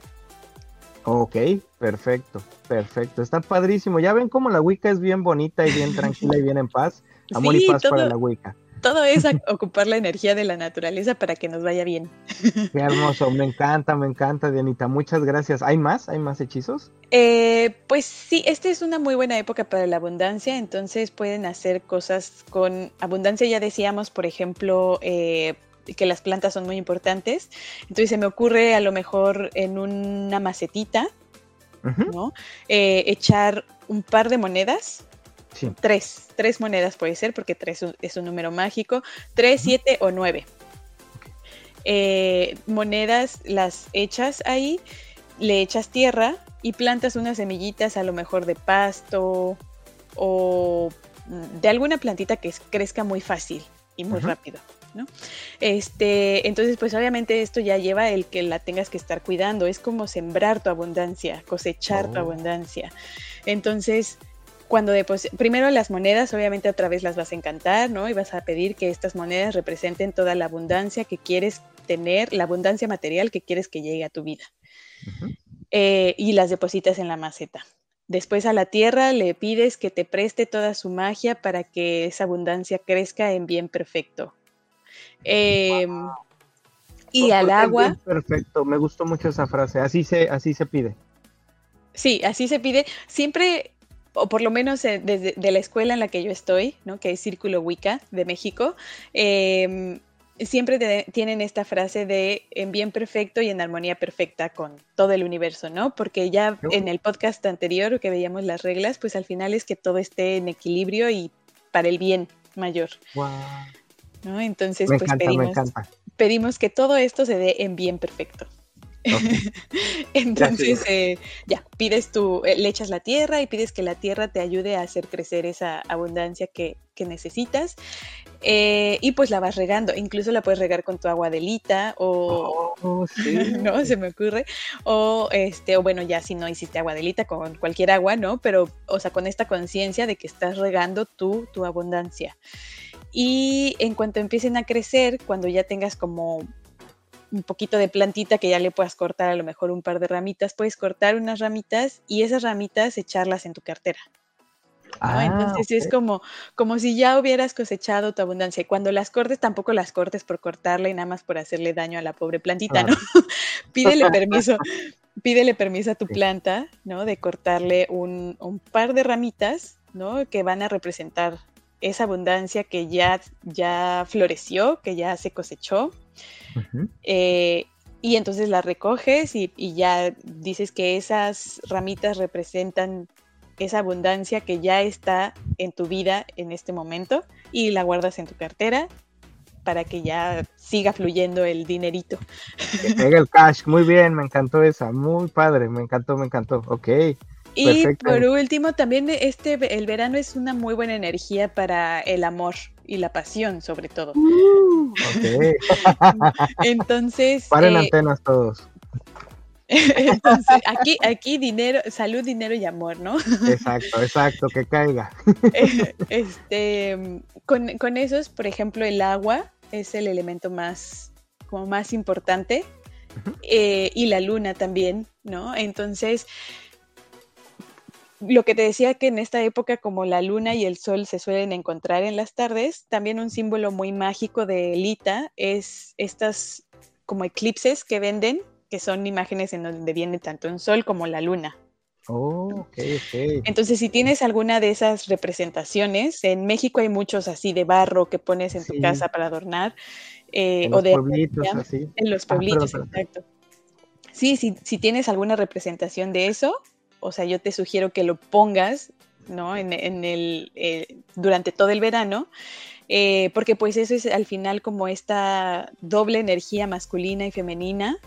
[SPEAKER 1] Ok, perfecto, perfecto. Está padrísimo. Ya ven cómo la Wicca es bien bonita y bien tranquila y bien en paz. Amor y paz para la Wicca.
[SPEAKER 2] Todo es ocupar la energía de la naturaleza para que nos vaya bien.
[SPEAKER 1] Qué hermoso, me encanta, me encanta, Dianita. Muchas gracias. ¿Hay más? ¿Hay más hechizos?
[SPEAKER 2] Eh, pues sí, esta es una muy buena época para la abundancia, entonces pueden hacer cosas con abundancia. Ya decíamos, por ejemplo, eh, que las plantas son muy importantes. Entonces se me ocurre a lo mejor en una macetita, ¿no? Eh, echar un par de monedas. Tres, tres monedas puede ser, porque tres es un número mágico. Tres, siete o nueve. Eh, monedas las echas ahí, le echas tierra y plantas unas semillitas a lo mejor de pasto o de alguna plantita que crezca muy fácil y muy rápido. Este, entonces, pues obviamente esto ya lleva el que la tengas que estar cuidando, es como sembrar tu abundancia, cosechar tu oh. abundancia. Entonces, cuando primero las monedas, obviamente otra vez las vas a encantar, ¿no? Y vas a pedir que estas monedas representen toda la abundancia que quieres tener, la abundancia material que quieres que llegue a tu vida. Eh, y las depositas en la maceta. Después a la tierra le pides que te preste toda su magia para que esa abundancia crezca en bien perfecto. Em, y al agua.
[SPEAKER 1] Perfecto, me gustó mucho esa frase. Así se, así se pide.
[SPEAKER 2] Sí, así se pide. Siempre, o por lo menos eh, desde de la escuela en la que yo estoy, ¿no? que es Círculo Wicca de México, em, siempre tienen esta frase de en bien perfecto y en armonía perfecta con todo el universo, ¿no? Porque ya en el podcast anterior que veíamos las reglas, pues al final es que todo esté en equilibrio y para el bien mayor. Wow. Entonces, pues pedimos, que todo esto se dé en bien perfecto. Entonces, eh, ya, pides tú, eh, le echas la tierra y pides que la tierra te ayude a hacer crecer esa abundancia que, necesitas. Eh, y pues la vas regando, incluso la puedes regar con tu aguadelita o oh, no se me ocurre. O este o bueno ya si no hiciste aguadelita con cualquier agua no pero o sea con esta conciencia de que estás regando tú tu abundancia y en cuanto empiecen a crecer, cuando ya tengas como un poquito de plantita que ya le puedas cortar a lo mejor un par de ramitas, puedes cortar unas ramitas y esas ramitas echarlas en tu cartera. Ah, Entonces es como, como si ya hubieras cosechado tu abundancia. Y cuando las cortes, tampoco las cortes por cortarla y nada más por hacerle daño a la pobre plantita, ¿no? pídele permiso, pídele permiso a tu planta, ¿no? De cortarle un, un par de ramitas, ¿no? Que van a representar esa abundancia que ya, ya floreció, que ya se cosechó. Eh, y entonces la recoges y, ya dices que esas ramitas representan esa abundancia que ya está en tu vida en este momento y la guardas en tu cartera para que ya siga fluyendo el dinerito.
[SPEAKER 1] Que el cash, muy bien, me encantó esa, muy padre, me encantó, me encantó, ok.
[SPEAKER 2] Y por último, también este el verano es una muy buena energía para el amor y la pasión, sobre todo. Uh, Entonces.
[SPEAKER 1] Paren eh, antenas todos.
[SPEAKER 2] Entonces, aquí, aquí dinero, salud, dinero y amor, ¿no?
[SPEAKER 1] Exacto, exacto, que caiga.
[SPEAKER 2] Este, con, con esos, por ejemplo, el agua es el elemento más, como más importante eh, y la luna también, ¿no? Entonces, lo que te decía que en esta época como la luna y el sol se suelen encontrar en las tardes, también un símbolo muy mágico de Lita es estas como eclipses que venden, que son imágenes en donde viene tanto un sol como la luna.
[SPEAKER 1] Oh, ok, ok.
[SPEAKER 2] Entonces, si tienes alguna de esas representaciones, en México hay muchos así de barro que pones en tu casa para adornar.
[SPEAKER 1] Eh, en o los
[SPEAKER 2] de
[SPEAKER 1] pueblitos, así.
[SPEAKER 2] En los ah, pueblitos, exacto. Sí, si, si tienes alguna representación de eso, o sea, yo te sugiero que lo pongas, ¿no? En, el, eh, durante todo el verano, eh, porque pues eso es al final como esta doble energía masculina y femenina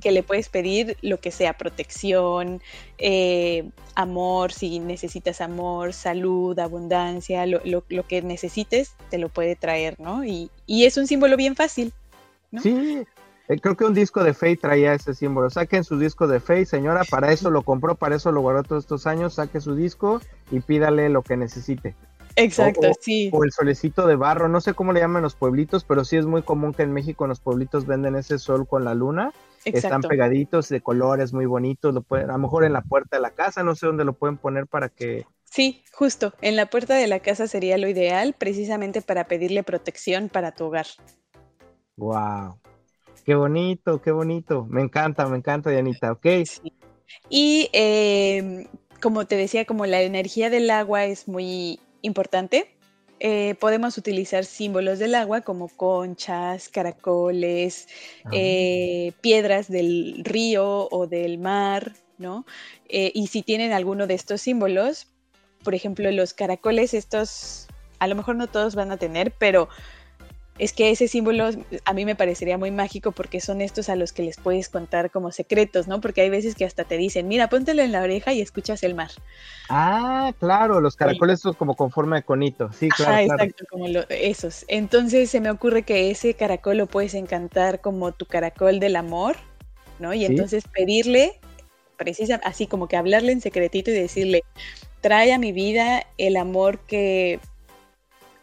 [SPEAKER 2] que le puedes pedir lo que sea, protección, eh, amor, si necesitas amor, salud, abundancia, lo, que necesites, te lo puede traer, ¿no? Y, es un símbolo bien fácil. ¿no?
[SPEAKER 1] Sí, eh, creo que un disco de Faye traía ese símbolo. Saquen su disco de Faye, señora, para eso lo compró, para eso lo guardó todos estos años. Saque su disco y pídale lo que necesite.
[SPEAKER 2] Exacto, sí.
[SPEAKER 1] O el solecito de barro, no sé cómo le llaman los pueblitos, pero sí es muy común que en México en los pueblitos venden ese sol con la luna. Están pegaditos de colores muy bonitos, lo pueden, a lo mejor en la puerta de la casa, no sé dónde lo pueden poner para que...
[SPEAKER 2] Sí, justo, en la puerta de la casa sería lo ideal, precisamente para pedirle protección para tu hogar.
[SPEAKER 1] Wow, Qué bonito, qué bonito. Me encanta, me encanta, Dianita, ok.
[SPEAKER 2] Y em, como te decía, como la energía del agua es muy importante, eh, podemos utilizar símbolos del agua como conchas, caracoles, ah. eh, piedras del río o del mar, ¿no? Eh, y si tienen alguno de estos símbolos, por ejemplo, los caracoles, estos, a lo mejor no todos van a tener, pero es que ese símbolo a mí me parecería muy mágico porque son estos a los que les puedes contar como secretos, ¿no? Porque hay veces que hasta te dicen, mira, póntelo en la oreja y escuchas el mar.
[SPEAKER 1] Ah, claro, los caracoles son como con forma de conito, sí, claro. Ah,
[SPEAKER 2] exacto, como esos. Entonces se me ocurre que ese caracol lo puedes encantar como tu caracol del amor, ¿no? Y entonces pedirle, precisa, así como que hablarle en secretito y decirle, trae a mi vida el amor que,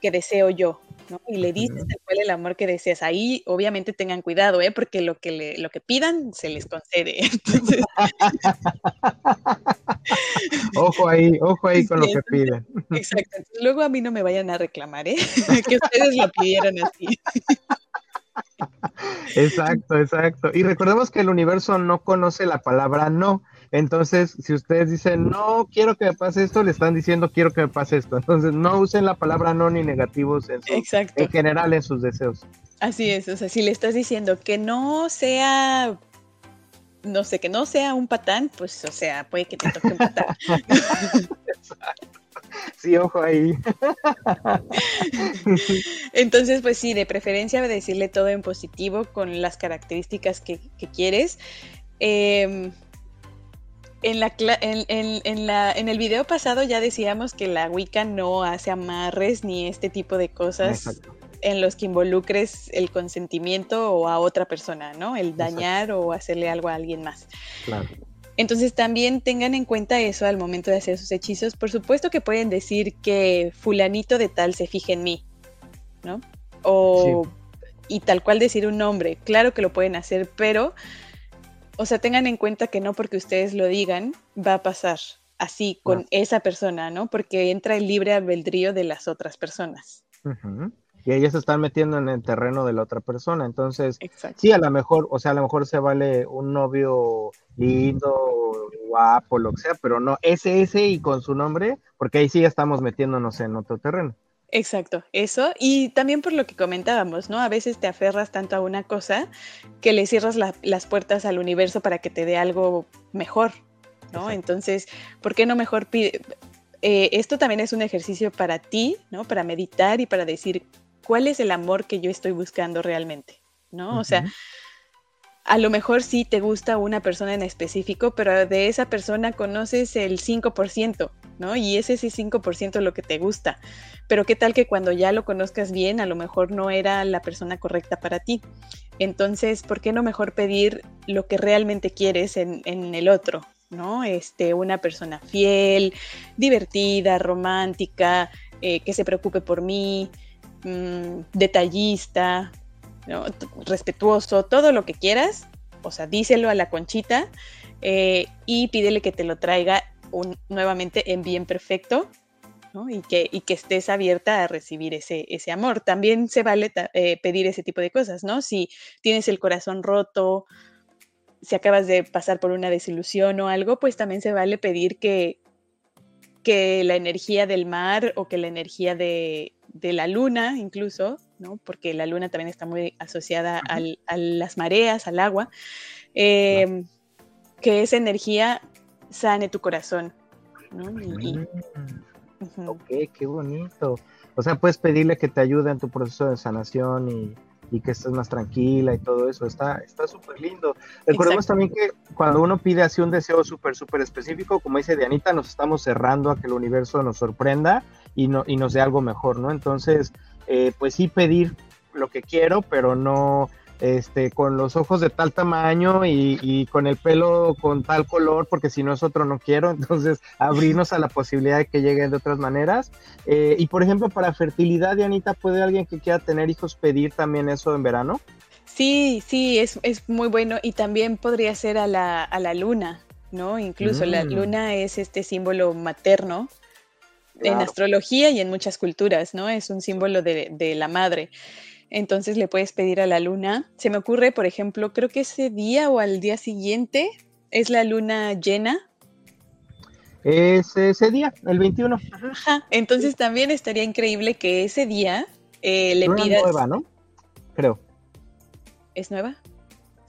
[SPEAKER 2] que deseo yo, y le dices cuál el amor que deseas. Ahí obviamente tengan cuidado, ¿eh? Porque lo que, le, lo que pidan se les concede.
[SPEAKER 1] ojo ahí, ojo ahí con lo que piden.
[SPEAKER 2] Exacto. luego a mí no me vayan a reclamar, ¿eh? que ustedes lo pidieran así.
[SPEAKER 1] Exacto, exacto. Y recordemos que el universo no conoce la palabra no. Entonces, si ustedes dicen, no quiero que me pase esto, le están diciendo, quiero que me pase esto. Entonces, no usen la palabra no ni negativos en, en general en sus deseos.
[SPEAKER 2] Así es, o sea, si le estás diciendo que no sea, no sé, que no sea un patán, pues, o sea, puede que te toque un patán.
[SPEAKER 1] Sí, ojo ahí.
[SPEAKER 2] Entonces, pues sí, de preferencia decirle todo en positivo con las características que, quieres. Eh, en, la, en, la, en el video pasado ya decíamos que la Wicca no hace amarres ni este tipo de cosas en los que involucres el consentimiento o a otra persona, ¿no? El dañar o hacerle algo a alguien más. Claro. Entonces también tengan en cuenta eso al momento de hacer sus hechizos. Por supuesto que pueden decir que fulanito de tal se fije en mí, ¿no? O y tal cual decir un nombre. Claro que lo pueden hacer, pero o sea, tengan en cuenta que no porque ustedes lo digan va a pasar así con esa persona, ¿no? Porque entra el libre albedrío de las otras personas.
[SPEAKER 1] Y ellas se están metiendo en el terreno de la otra persona. Entonces, sí, a lo mejor, o sea, a lo mejor se vale un novio lindo, guapo, lo que sea, pero no ese, ese y con su nombre, porque ahí sí ya estamos metiéndonos en otro terreno.
[SPEAKER 2] Exacto, eso. Y también por lo que comentábamos, ¿no? A veces te aferras tanto a una cosa que le cierras las puertas al universo para que te dé algo mejor, ¿no? Entonces, ¿por qué no mejor pide? Eh, esto también es un ejercicio para ti, ¿no? Para meditar y para decir cuál es el amor que yo estoy buscando realmente, ¿no? O sea, a lo mejor sí te gusta una persona en específico, pero de esa persona conoces el 5%, ¿no? Y es ese 5% lo que te gusta. Pero qué tal que cuando ya lo conozcas bien, a lo mejor no era la persona correcta para ti. Entonces, ¿por qué no mejor pedir lo que realmente quieres en, el otro? ¿no? Este, una persona fiel, divertida, romántica, eh, que se preocupe por mí, mm, detallista, respetuoso, todo lo que quieras, o sea, díselo a la conchita eh, y pídele que te lo traiga nuevamente en bien perfecto y, que, que estés abierta a recibir ese, ese amor. También se vale eh, pedir ese tipo de cosas, ¿no? Si tienes el corazón roto, si acabas de pasar por una desilusión o algo, pues también se vale pedir que, que la energía del mar o que la energía de, la luna incluso, ¿no? porque la luna también está muy asociada a las mareas, al agua, em, que esa energía sane tu corazón. ¿no? Mm.
[SPEAKER 1] Ok, qué bonito. O sea, puedes pedirle que te ayude en tu proceso de sanación y, que estés más tranquila y todo eso. Está súper lindo. Recordemos también que cuando uno pide así un deseo súper, súper específico, como dice Dianita, nos estamos cerrando a que el universo nos sorprenda y, no, y nos dé algo mejor, ¿no? Entonces, eh, pues sí pedir lo que quiero, pero no este, con los ojos de tal tamaño y, con el pelo con tal color, porque si no es otro no quiero, entonces abrirnos a la posibilidad de que lleguen de otras maneras. Eh, y por ejemplo, para fertilidad, Dianita, ¿puede alguien que quiera tener hijos pedir también eso en verano?
[SPEAKER 2] Sí, sí, es, muy bueno y también podría ser a la, a la luna, ¿no? Incluso la mm. luna es este símbolo materno en astrología y en muchas culturas, ¿no? Es un símbolo de, de la madre entonces le puedes pedir a la luna. Se me ocurre, por ejemplo, creo que ese día o al día siguiente es la luna llena.
[SPEAKER 1] Es ese día, el 21.
[SPEAKER 2] Ajá. Entonces también estaría increíble que ese día eh, le luna
[SPEAKER 1] nueva, ¿no? Creo.
[SPEAKER 2] ¿Es nueva?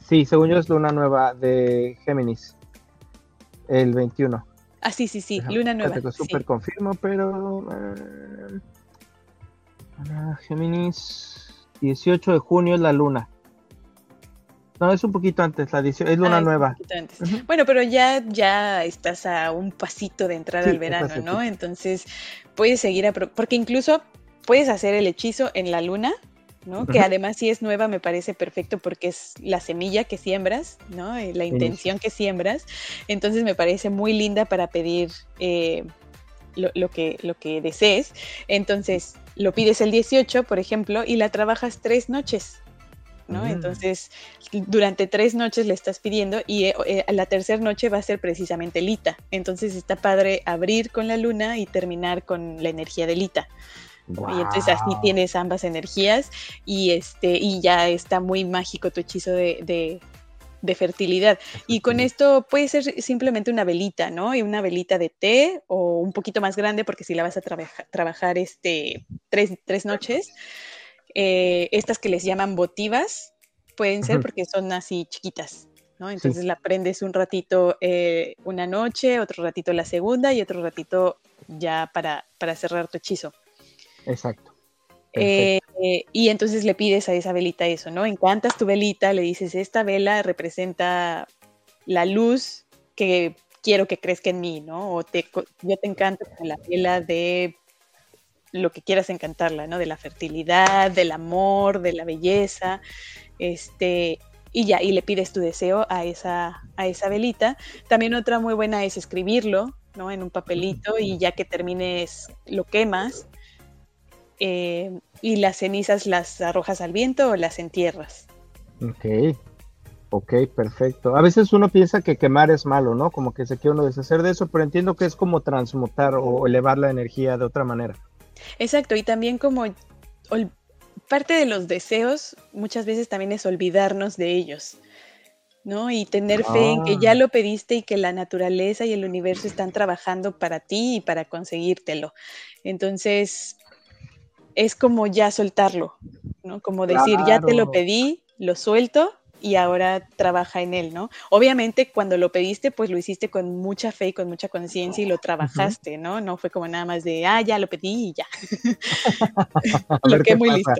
[SPEAKER 1] Sí, según yo es luna nueva de Géminis. El 21.
[SPEAKER 2] Ah, sí, sí, sí, luna nueva.
[SPEAKER 1] Te súper confirmo, pero... Eh, Géminis... 18 de junio es la luna. No, es un poquito antes, la es luna ah, nueva.
[SPEAKER 2] Bueno, pero ya, ya estás a un pasito de entrar al verano, ¿no? Entonces puedes seguir, a porque incluso puedes hacer el hechizo en la luna, ¿no? Que además si es nueva me parece perfecto porque es la semilla que siembras, ¿no? La intención que siembras. Entonces me parece muy linda para pedir eh, lo, que, lo que desees. Entonces lo pides el 18, por ejemplo, y la trabajas tres noches. ¿no? Mm. Entonces, durante tres noches le estamos pidiendo y eh, eh, la tercera noche va a ser precisamente Lita. Entonces está padre abrir con la luna y terminar con la energía de Lita. Y entonces así tienes ambas energías y este y ya está muy mágico tu hechizo de, de fertilidad. Y con esto puede ser simplemente una velita, ¿no? Y una velita de té o un poquito más grande porque si la vas a trabajar este, tres, noches, eh, estas que les llaman votivas pueden ser porque son así chiquitas. ¿no? Entonces la prendes un ratito eh, una noche, otro ratito la segunda y otro ratito ya para, para cerrar tu hechizo.
[SPEAKER 1] Exacto.
[SPEAKER 2] Eh, y entonces le pides a esa velita eso, ¿no? Encantas tu velita, le dices, esta vela representa la luz que quiero que crezca en mí, ¿no? O te, yo te encanto con la vela de lo que quieras encantarla, ¿no? De la fertilidad, del amor, de la belleza, este, y ya, y le pides tu deseo a esa, a esa velita. También otra muy buena es escribirlo, ¿no? En un papelito y ya que termines lo quemas eh, y las cenizas las arrojas al viento o las entierras.
[SPEAKER 1] Ok, ok, perfecto. A veces uno piensa que quemar es malo, ¿no? Como que se quiere uno deshacer de eso, pero entiendo que es como transmutar o elevar la energía de otra manera.
[SPEAKER 2] Exacto, y también como parte de los deseos muchas veces también es olvidarnos de ellos. ¿no? Y tener fe en que ya ah. lo pediste y que la naturaleza y el universo están trabajando para ti y para conseguírtelo. Entonces, es como ya soltarlo, ¿no? Como decir, ya te lo pedí, lo suelto y ahora trabaja en él, ¿no? Obviamente cuando lo pediste, pues lo hiciste con mucha fe y con mucha conciencia y lo trabajaste, ¿no? No fue como nada más de, ah, ya lo pedí y ya.
[SPEAKER 1] lo que muy listo.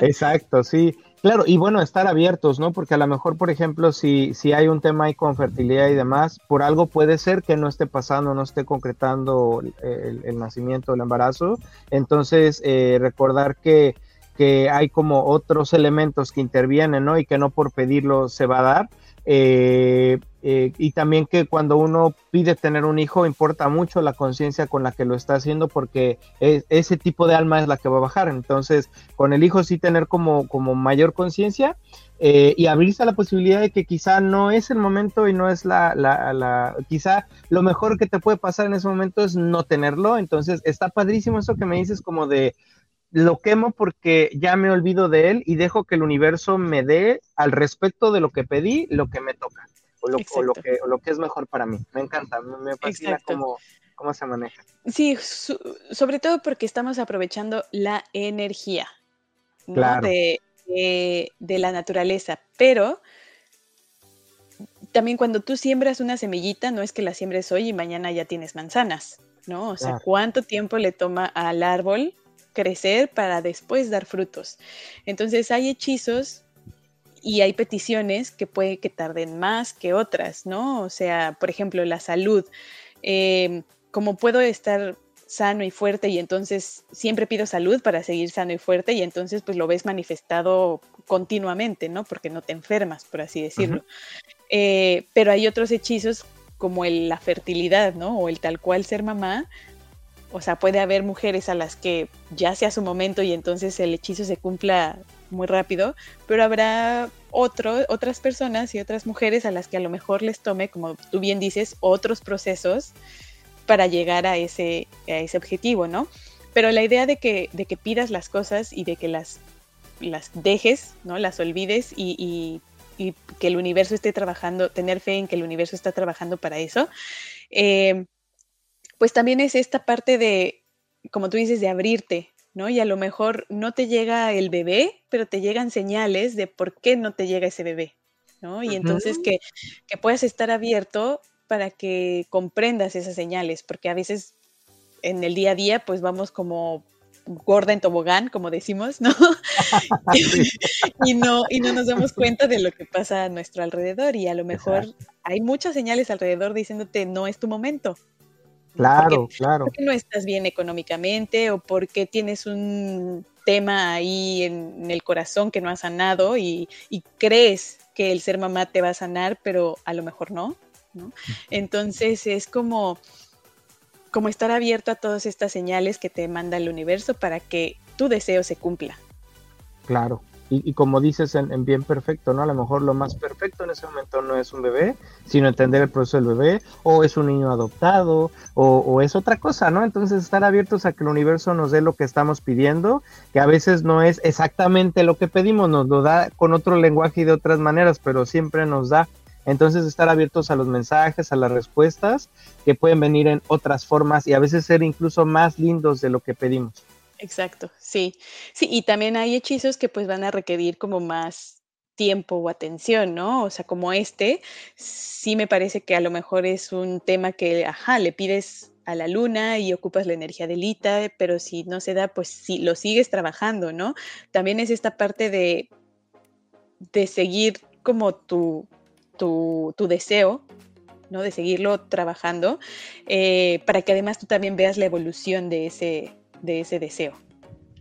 [SPEAKER 1] Exacto, sí. Claro, y bueno, estar abiertos, ¿no? Porque a lo mejor, por ejemplo, si, si hay un tema ahí con fertilidad y demás, por algo puede ser que no esté pasando, no esté concretando el, nacimiento, el embarazo. Entonces, eh, recordar que, que hay como otros elementos que intervienen, ¿no? Y que no por pedirlo se va a dar. Eh, eh, y también que cuando uno pide tener un hijo importa mucho la conciencia con la que lo está haciendo porque ese tipo de alma es la que va a bajar. Entonces, con el hijo sí tener como, como mayor conciencia eh, y abrirse a la posibilidad de que quizá no es el momento y no es la, la, quizá lo mejor que te puede pasar en ese momento es no tenerlo. Entonces, está padrísimo eso que me dices como de lo quemo porque ya me olvido de él y dejo que el universo me dé al respecto de lo que pedí, lo que me toca o lo, que, lo que es mejor para mí. Me encanta, me, fascina cómo, cómo, se maneja.
[SPEAKER 2] Sí, sobre todo porque estamos aprovechando la energía de, de, la naturaleza, pero también cuando tú siembras una semillita, no es que la siembres hoy y mañana ya tienes manzanas, ¿no? O sea, ¿cuánto tiempo le toma al árbol crecer para después dar frutos. Entonces hay hechizos y hay peticiones que puede que tarden más que otras, ¿no? O sea, por ejemplo, la salud. Em, como puedo estar sano y fuerte y entonces siempre pido salud para seguir sano y fuerte y entonces pues lo ves manifestado continuamente, ¿no? Porque no te enfermas, por así decirlo. Eh, pero hay otros hechizos como el, la fertilidad, ¿no? O el tal cual ser mamá, o sea, puede haber mujeres a las que ya sea su momento y entonces el hechizo se cumpla muy rápido, pero habrá otras personas y otras mujeres a las que a lo mejor les tome, como tú bien dices, otros procesos para llegar a ese, a ese objetivo, ¿no? Pero la idea de que, de que pidas las cosas y de que las, las dejes, ¿no? Las olvides y, que el universo esté trabajando, tener fe en que el universo está trabajando para eso, eh, pues también es esta parte de, como tú dices, de abrirte, ¿no? Y a lo mejor no te llega el bebé, pero te llegan señales de por qué no te llega ese bebé, ¿no? Y entonces que, que puedas estar abierto para que comprendas esas señales, porque a veces en el día a día pues vamos como gorda en tobogán, como decimos, ¿no? y no y no nos damos cuenta de lo que pasa a nuestro alrededor y a lo mejor hay muchas señales alrededor diciéndote no es tu momento,
[SPEAKER 1] Claro, claro.
[SPEAKER 2] Porque no estás bien económicamente o porque tienes un tema ahí en, el corazón que no has sanado y, crees que el ser mamá te va a sanar, pero a lo mejor no. ¿no? Entonces es como, como estar abierto a todas estas señales que te manda el universo para que tu deseo se cumpla.
[SPEAKER 1] Claro, y, como dices en, bien perfecto, ¿no? A lo mejor lo más perfecto en ese momento no es un bebé, sino entender el proceso del bebé, o es un niño adoptado, o, es otra cosa, ¿no? Entonces estar abiertos a que el universo nos dé lo que estamos pidiendo, que a veces no es exactamente lo que pedimos, nos lo da con otro lenguaje y de otras maneras, pero siempre nos da. Entonces estar abiertos a los mensajes, a las respuestas, que pueden venir en otras formas y a veces ser incluso más lindos de lo que pedimos.
[SPEAKER 2] Exacto, sí. Sí, y también hay hechizos que pues van a requerir como más tiempo o atención, ¿no? O sea, como este, sí me parece que a lo mejor es un tema que, ajá, le pides a la luna y ocupas la energía de Lita, pero si no se da, pues sí, lo sigues trabajando, ¿no? También es esta parte de, de seguir como tu, tu, tu deseo, ¿no? De seguirlo trabajando, eh, para que además tú también veas la evolución de ese, de ese deseo.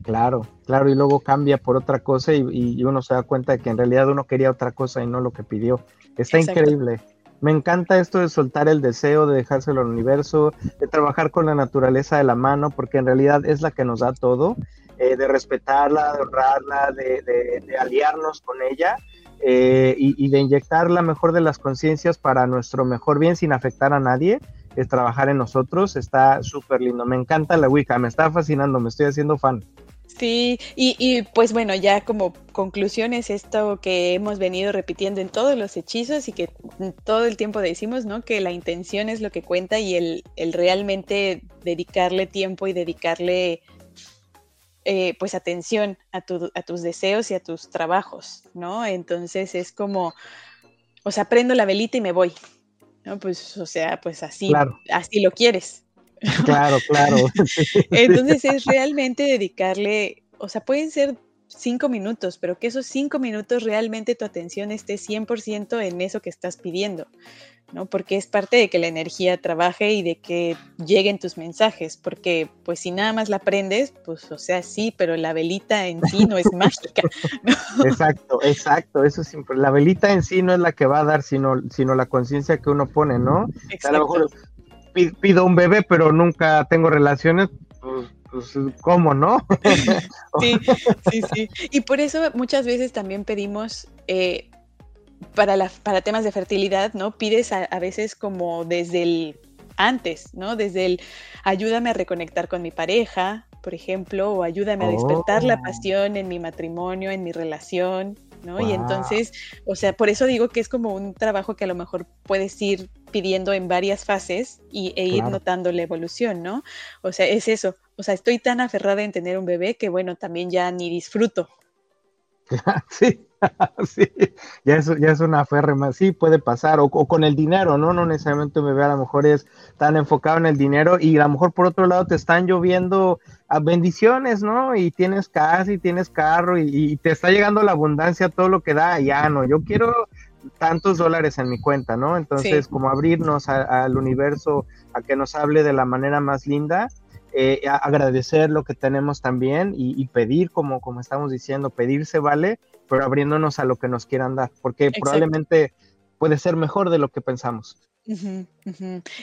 [SPEAKER 1] Claro, claro, y luego cambia por otra cosa y, uno se da cuenta de que en realidad uno quería otra cosa y no lo que pidió. Está increíble. Me encanta esto de soltar el deseo, de dejárselo al universo, de trabajar con la naturaleza de la mano, porque en realidad es la que nos da todo, eh, de respetarla, de honrarla, de, aliarnos con ella eh, y, y, de inyectar la mejor de las conciencias para nuestro mejor bien sin afectar a nadie es trabajar en nosotros, está súper lindo. Me encanta la Wicca, me está fascinando, me estoy haciendo fan.
[SPEAKER 2] Sí, y, pues bueno, ya como conclusión es esto que hemos venido repitiendo en todos los hechizos y que todo el tiempo decimos, ¿no? Que la intención es lo que cuenta y el, el realmente dedicarle tiempo y dedicarle eh, pues atención a, a tus deseos y a tus trabajos, ¿no? Entonces es como, o sea, prendo la velita y me voy, ¿no? Pues, o sea, pues así, así lo quieres.
[SPEAKER 1] Claro, claro.
[SPEAKER 2] Entonces es realmente dedicarle, o sea, pueden ser cinco minutos, pero que esos cinco minutos realmente tu atención esté 100% en eso que estás pidiendo, ¿no? Porque es parte de que la energía trabaje y de que lleguen tus mensajes, porque pues si nada más la prendes, pues o sea, sí, pero la velita en sí no es mágica.
[SPEAKER 1] Exacto, exacto, eso es La velita en sí no es la que va a dar, sino, sino la conciencia que uno pone, ¿no? A lo mejor pido un bebé, pero nunca tengo relaciones, pues pues, ¿cómo no?
[SPEAKER 2] sí, sí, sí. Y por eso muchas veces también pedimos eh, para, la, para temas de fertilidad, ¿no? Pides a, veces como desde el antes, ¿no? Desde el ayúdame a reconectar con mi pareja, por ejemplo, o ayúdame a despertar la oh. pasión en mi matrimonio, en mi relación, ¿no? Y entonces, o sea, por eso digo que es como un trabajo que a lo mejor puedes ir pidiendo en varias fases y, e ir notando la evolución, ¿no? O sea, es eso, o sea, estoy tan aferrada en tener un bebé que bueno, también ya ni disfruto.
[SPEAKER 1] Sí, sí, ya es, ya es una más, sí, puede pasar, o, con el dinero, ¿no? No necesariamente un bebé a lo mejor es tan enfocado en el dinero y a lo mejor por otro lado te están lloviendo a bendiciones, ¿no? Y tienes casa y tienes carro y, te está llegando la abundancia, todo lo que da, ya no, yo quiero tantos dólares en mi cuenta, ¿no? Entonces, como abrirnos al universo, a que nos hable de la manera más linda eh, agradecer lo que tenemos también y, pedir, como, como estamos diciendo, pedirse vale, pero abriéndonos a lo que nos quieran dar, porque probablemente puede ser mejor de lo que pensamos.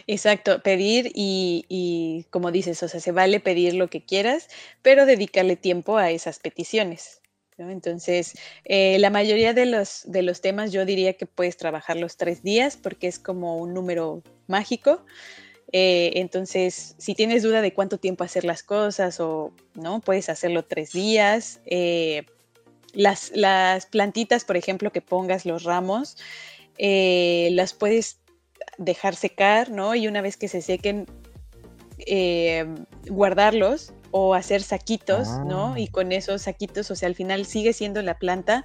[SPEAKER 2] Exacto, pedir y, como dices, o sea, se vale pedir lo que quieras, pero dedicarle tiempo a esas peticiones. Entonces, eh, la mayoría de los, de los temas yo diría que puedes trabajar los tres días porque es como un número mágico. Eh, entonces, si tienes duda de cuánto tiempo hacer las cosas o no, puedes hacerlo tres días. Eh, las, plantitas, por ejemplo, que pongas los ramos, eh, las puedes dejar secar, ¿no? Y una vez que se sequen, guardarlos o hacer saquitos, ¿no? Ah. Y con esos saquitos, o sea, al final sigue siendo la planta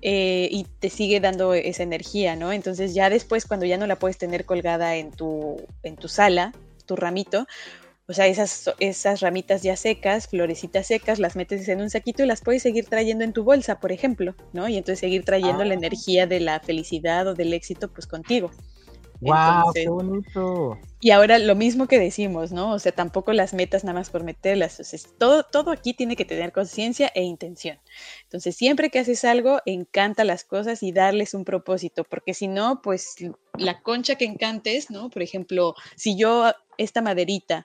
[SPEAKER 2] eh, y te sigue dando esa energía, ¿no? Entonces ya después, cuando ya no la puedes tener colgada en tu, en tu sala, tu ramito, o sea, esas, esas ramitas ya secas, florecitas secas, las metes en un saquito y las puedes seguir trayendo en tu bolsa, por ejemplo, ¿no? Y entonces seguir trayendo la ah. energía de la felicidad o del éxito, pues contigo.
[SPEAKER 1] ¡Wow! ¡Qué bonito!
[SPEAKER 2] Y ahora lo mismo que decimos, ¿no? O sea, tampoco las metas nada más por meterlas. O sea, todo, todo aquí tiene que tener conciencia e intención. Entonces, siempre que haces algo, encanta las cosas y darles un propósito, porque si no, pues la concha que encantes, ¿no? Por ejemplo, si yo esta maderita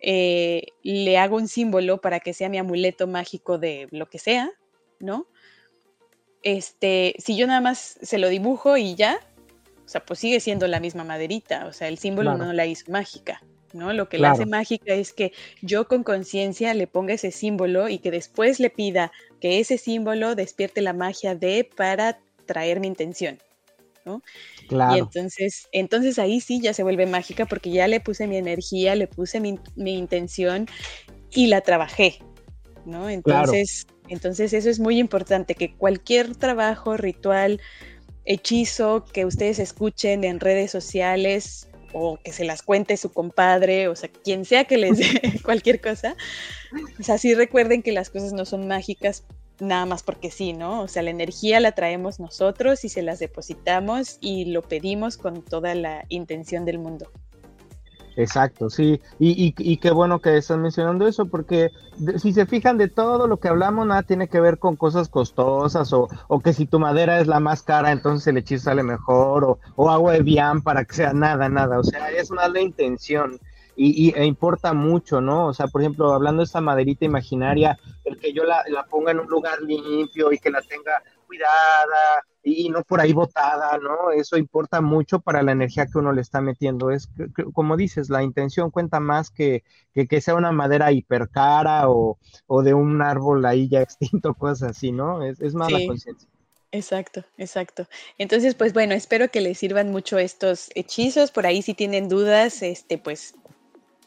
[SPEAKER 2] eh, le hago un símbolo para que sea mi amuleto mágico de lo que sea, ¿no? Este, si yo nada más se lo dibujo y ya, o sea, pues sigue siendo la misma maderita, o sea, el símbolo no la hizo mágica, ¿no? Lo que la hace mágica es que yo con conciencia le ponga ese símbolo y que después le pida que ese símbolo despierte la magia de para traer mi intención, ¿no? Claro. Y entonces, entonces ahí sí ya se vuelve mágica porque ya le puse mi energía, le puse mi, intención y la trabajé, ¿no? Entonces, entonces eso es muy importante, que cualquier trabajo, ritual, hechizo que ustedes escuchen en redes sociales o que se las cuente su compadre, o sea, quien sea que les dé cualquier cosa. O sea, sí recuerden que las cosas no son mágicas nada más porque sí, ¿no? O sea, la energía la traemos nosotros y se las depositamos y lo pedimos con toda la intención del mundo.
[SPEAKER 1] Exacto, sí, y, y, qué bueno que están mencionando eso, porque si se fijan de todo lo que hablamos, nada tiene que ver con cosas costosas o, o, que si tu madera es la más cara, entonces el hechizo sale mejor, o, o agua de bian para que sea nada, nada, o sea, es más la intención y, e importa mucho, ¿no? O sea, por ejemplo, hablando de esta maderita imaginaria, el que yo la, la ponga en un lugar limpio y que la tenga cuidada y no por ahí botada, ¿no? Eso importa mucho para la energía que uno le está metiendo. Es, como dices, la intención cuenta más que que, sea una madera hipercara o, o de un árbol ahí ya extinto, cosas así, ¿no? Es, es más la conciencia.
[SPEAKER 2] Exacto, exacto. Entonces, pues bueno, espero que les sirvan mucho estos hechizos. Por ahí si tienen dudas, este, pues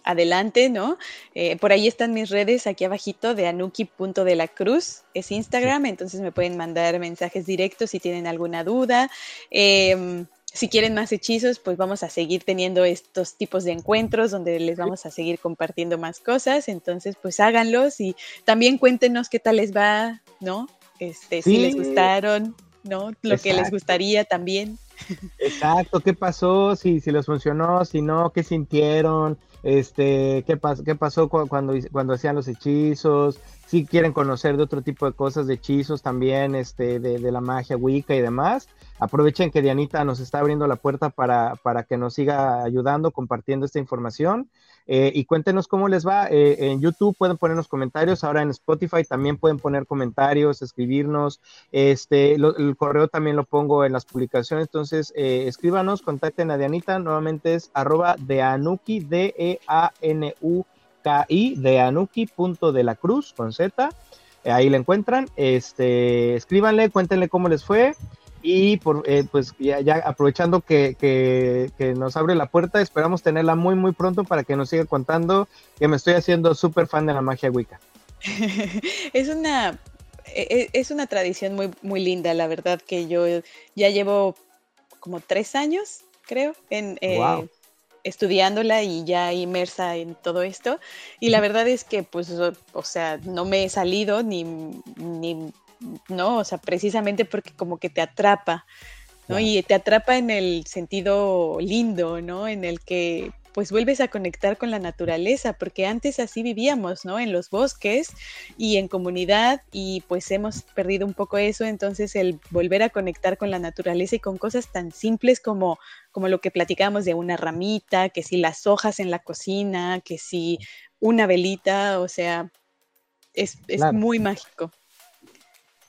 [SPEAKER 2] adelante, ¿no? Eh, por ahí están mis redes aquí abajito de anuki.delacruz, es Instagram, entonces me pueden mandar mensajes directos si tienen alguna duda. Em, si quieren más hechizos, pues vamos a seguir teniendo estos tipos de encuentros donde les vamos a seguir compartiendo más cosas. Entonces, pues háganlos y también cuéntenos qué tal les va, ¿no? Este, si les gustaron, ¿no? Lo que les gustaría también.
[SPEAKER 1] Exacto, ¿qué pasó? Si, si les funcionó, si no, ¿qué sintieron? Este, ¿qué, qué pasó cuando, cuando hacían los hechizos? Si quieren conocer de otro tipo de cosas, de hechizos también, este, de la magia Wicca y demás Aprovechen que Dianita nos está abriendo la puerta para, para que nos siga ayudando, compartiendo esta información. Eh, y cuéntenos cómo les va. Eh, en YouTube pueden ponernos comentarios, ahora en Spotify también pueden poner comentarios, escribirnos. Este, el correo también lo pongo en las publicaciones, entonces eh, escríbanos, contacten a Dianita, nuevamente es arroba de Anuki, D-E-A-N-U-K-I, de cruz, con Z. ahí la encuentran. Este, escríbanle, cuéntenle cómo les fue. Y por, eh, pues ya, aprovechando que, que, nos abre la puerta, esperamos tenerla muy, muy pronto para que nos siga contando que me estoy haciendo súper fan de la magia Wicca.
[SPEAKER 2] es una e, e, es una tradición muy, muy linda, la verdad que yo ya llevo como tres años, creo, en eh, estudiándola y ya inmersa en todo esto. Y la verdad es que, pues, o, sea, no me he salido ni, ni ¿no? O sea, precisamente porque como que te atrapa, ¿no? Y te atrapa en el sentido lindo, ¿no? En el que pues vuelves a conectar con la naturaleza, porque antes así vivíamos, ¿no? En los bosques y en comunidad y pues hemos perdido un poco eso, entonces el volver a conectar con la naturaleza y con cosas tan simples como, como lo que platicamos de una ramita, que si las hojas en la cocina, que si una velita, o sea, es, es muy mágico.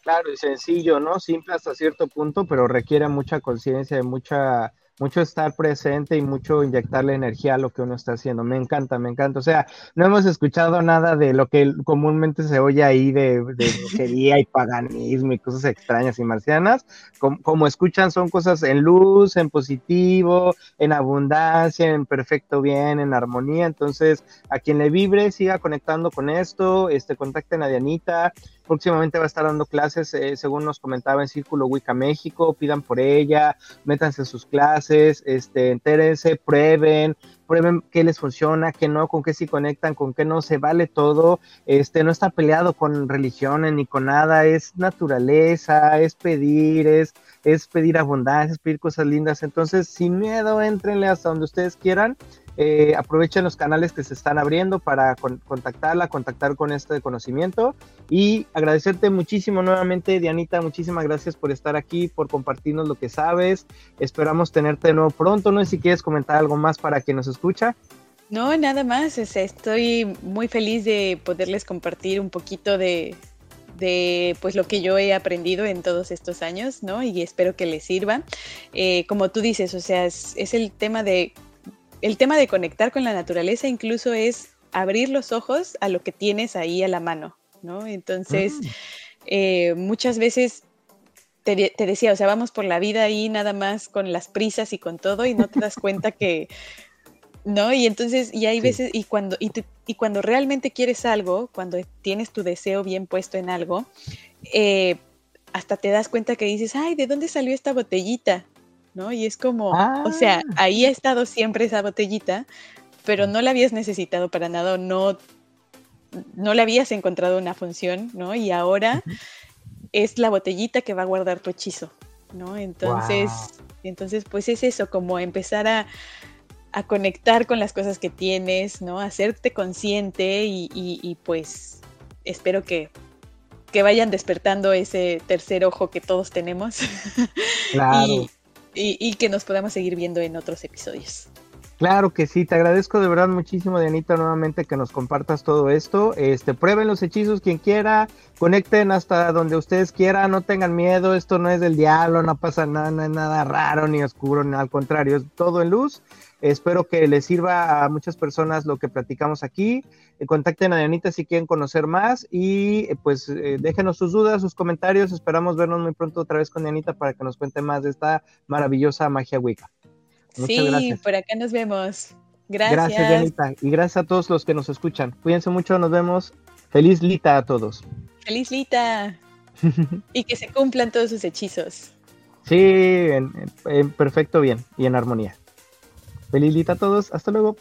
[SPEAKER 1] Claro, y sencillo, ¿no? Simple hasta cierto punto, pero requiere mucha conciencia, mucha mucho estar presente y mucho inyectarle energía a lo que uno está haciendo. Me encanta, me encanta. O sea, no hemos escuchado nada de lo que comúnmente se oye ahí de, de brujería y paganismo y cosas extrañas y marcianas. Como, escuchan, son cosas en luz, en positivo, en abundancia, en perfecto bien, en armonía. Entonces, a quien le vibre, siga conectando con esto, este, contacten a Dianita. Próximamente va a estar dando clases, eh, según nos comentaba en Círculo Wicca México, pidan por ella, métanse en sus clases, este, entérense, prueben, prueben qué les funciona, qué no, con qué sí conectan, con qué no, se vale todo, este, no está peleado con religiones ni con nada, es naturaleza, es pedir, es, es pedir abundancia, es pedir cosas lindas, entonces sin miedo, entrenle hasta donde ustedes quieran, eh, aprovechen los canales que se están abriendo para contactarla, contactar con este conocimiento y agradecerte muchísimo nuevamente, Dianita, muchísimas gracias por estar aquí, por compartirnos lo que sabes. Esperamos tenerte de nuevo pronto. No sé si quieres comentar algo más para quien nos escucha.
[SPEAKER 2] No, nada más. estoy muy feliz de poderles compartir un poquito de, pues lo que yo he aprendido en todos estos años, ¿no? Y espero que les sirva. Eh, como tú dices, o sea, es, el tema de el tema de conectar con la naturaleza incluso es abrir los ojos a lo que tienes ahí a la mano, ¿no? Entonces, mm. eh, muchas veces te, decía, o sea, vamos por la vida ahí nada más con las prisas y con todo y no te das cuenta que, ¿no? Y entonces, y hay veces, y cuando, y, cuando realmente quieres algo, cuando tienes tu deseo bien puesto en algo, eh, hasta te das cuenta que dices, ay, ¿de dónde salió esta botellita? ¿No? Y es como, o sea, ah. ahí ha estado siempre esa botellita, pero no la habías necesitado para nada, no, no le habías encontrado una función, ¿no? Y ahora es la botellita que va a guardar tu hechizo, ¿no? Entonces, entonces pues es eso, como empezar a, a, conectar con las cosas que tienes, ¿no? Hacerte consciente y, y, pues espero que, que vayan despertando ese tercer ojo que todos tenemos. Claro y, que nos podamos seguir viendo en otros episodios.
[SPEAKER 1] Claro que sí, te agradezco de verdad muchísimo, Dianita, nuevamente que nos compartas todo esto. Este, prueben los hechizos quien quiera, conecten hasta donde ustedes quieran, no tengan miedo, esto no es del diablo, no pasa nada, no es nada raro ni oscuro, ni al contrario, es todo en luz. Espero que les sirva a muchas personas lo que platicamos aquí. Eh, contacten a Dianita si quieren conocer más y eh, pues eh, déjenos sus dudas, sus comentarios. Esperamos vernos muy pronto otra vez con Dianita para que nos cuente más de esta maravillosa magia Wicca.
[SPEAKER 2] sí, por acá nos vemos. Gracias.
[SPEAKER 1] Gracias, Janita. Y gracias a todos los que nos escuchan. Cuídense mucho, nos vemos. Feliz Lita a todos.
[SPEAKER 2] Feliz Lita. y que se cumplan todos sus hechizos.
[SPEAKER 1] Sí, en, en perfecto bien y en armonía. Feliz a todos. Hasta luego.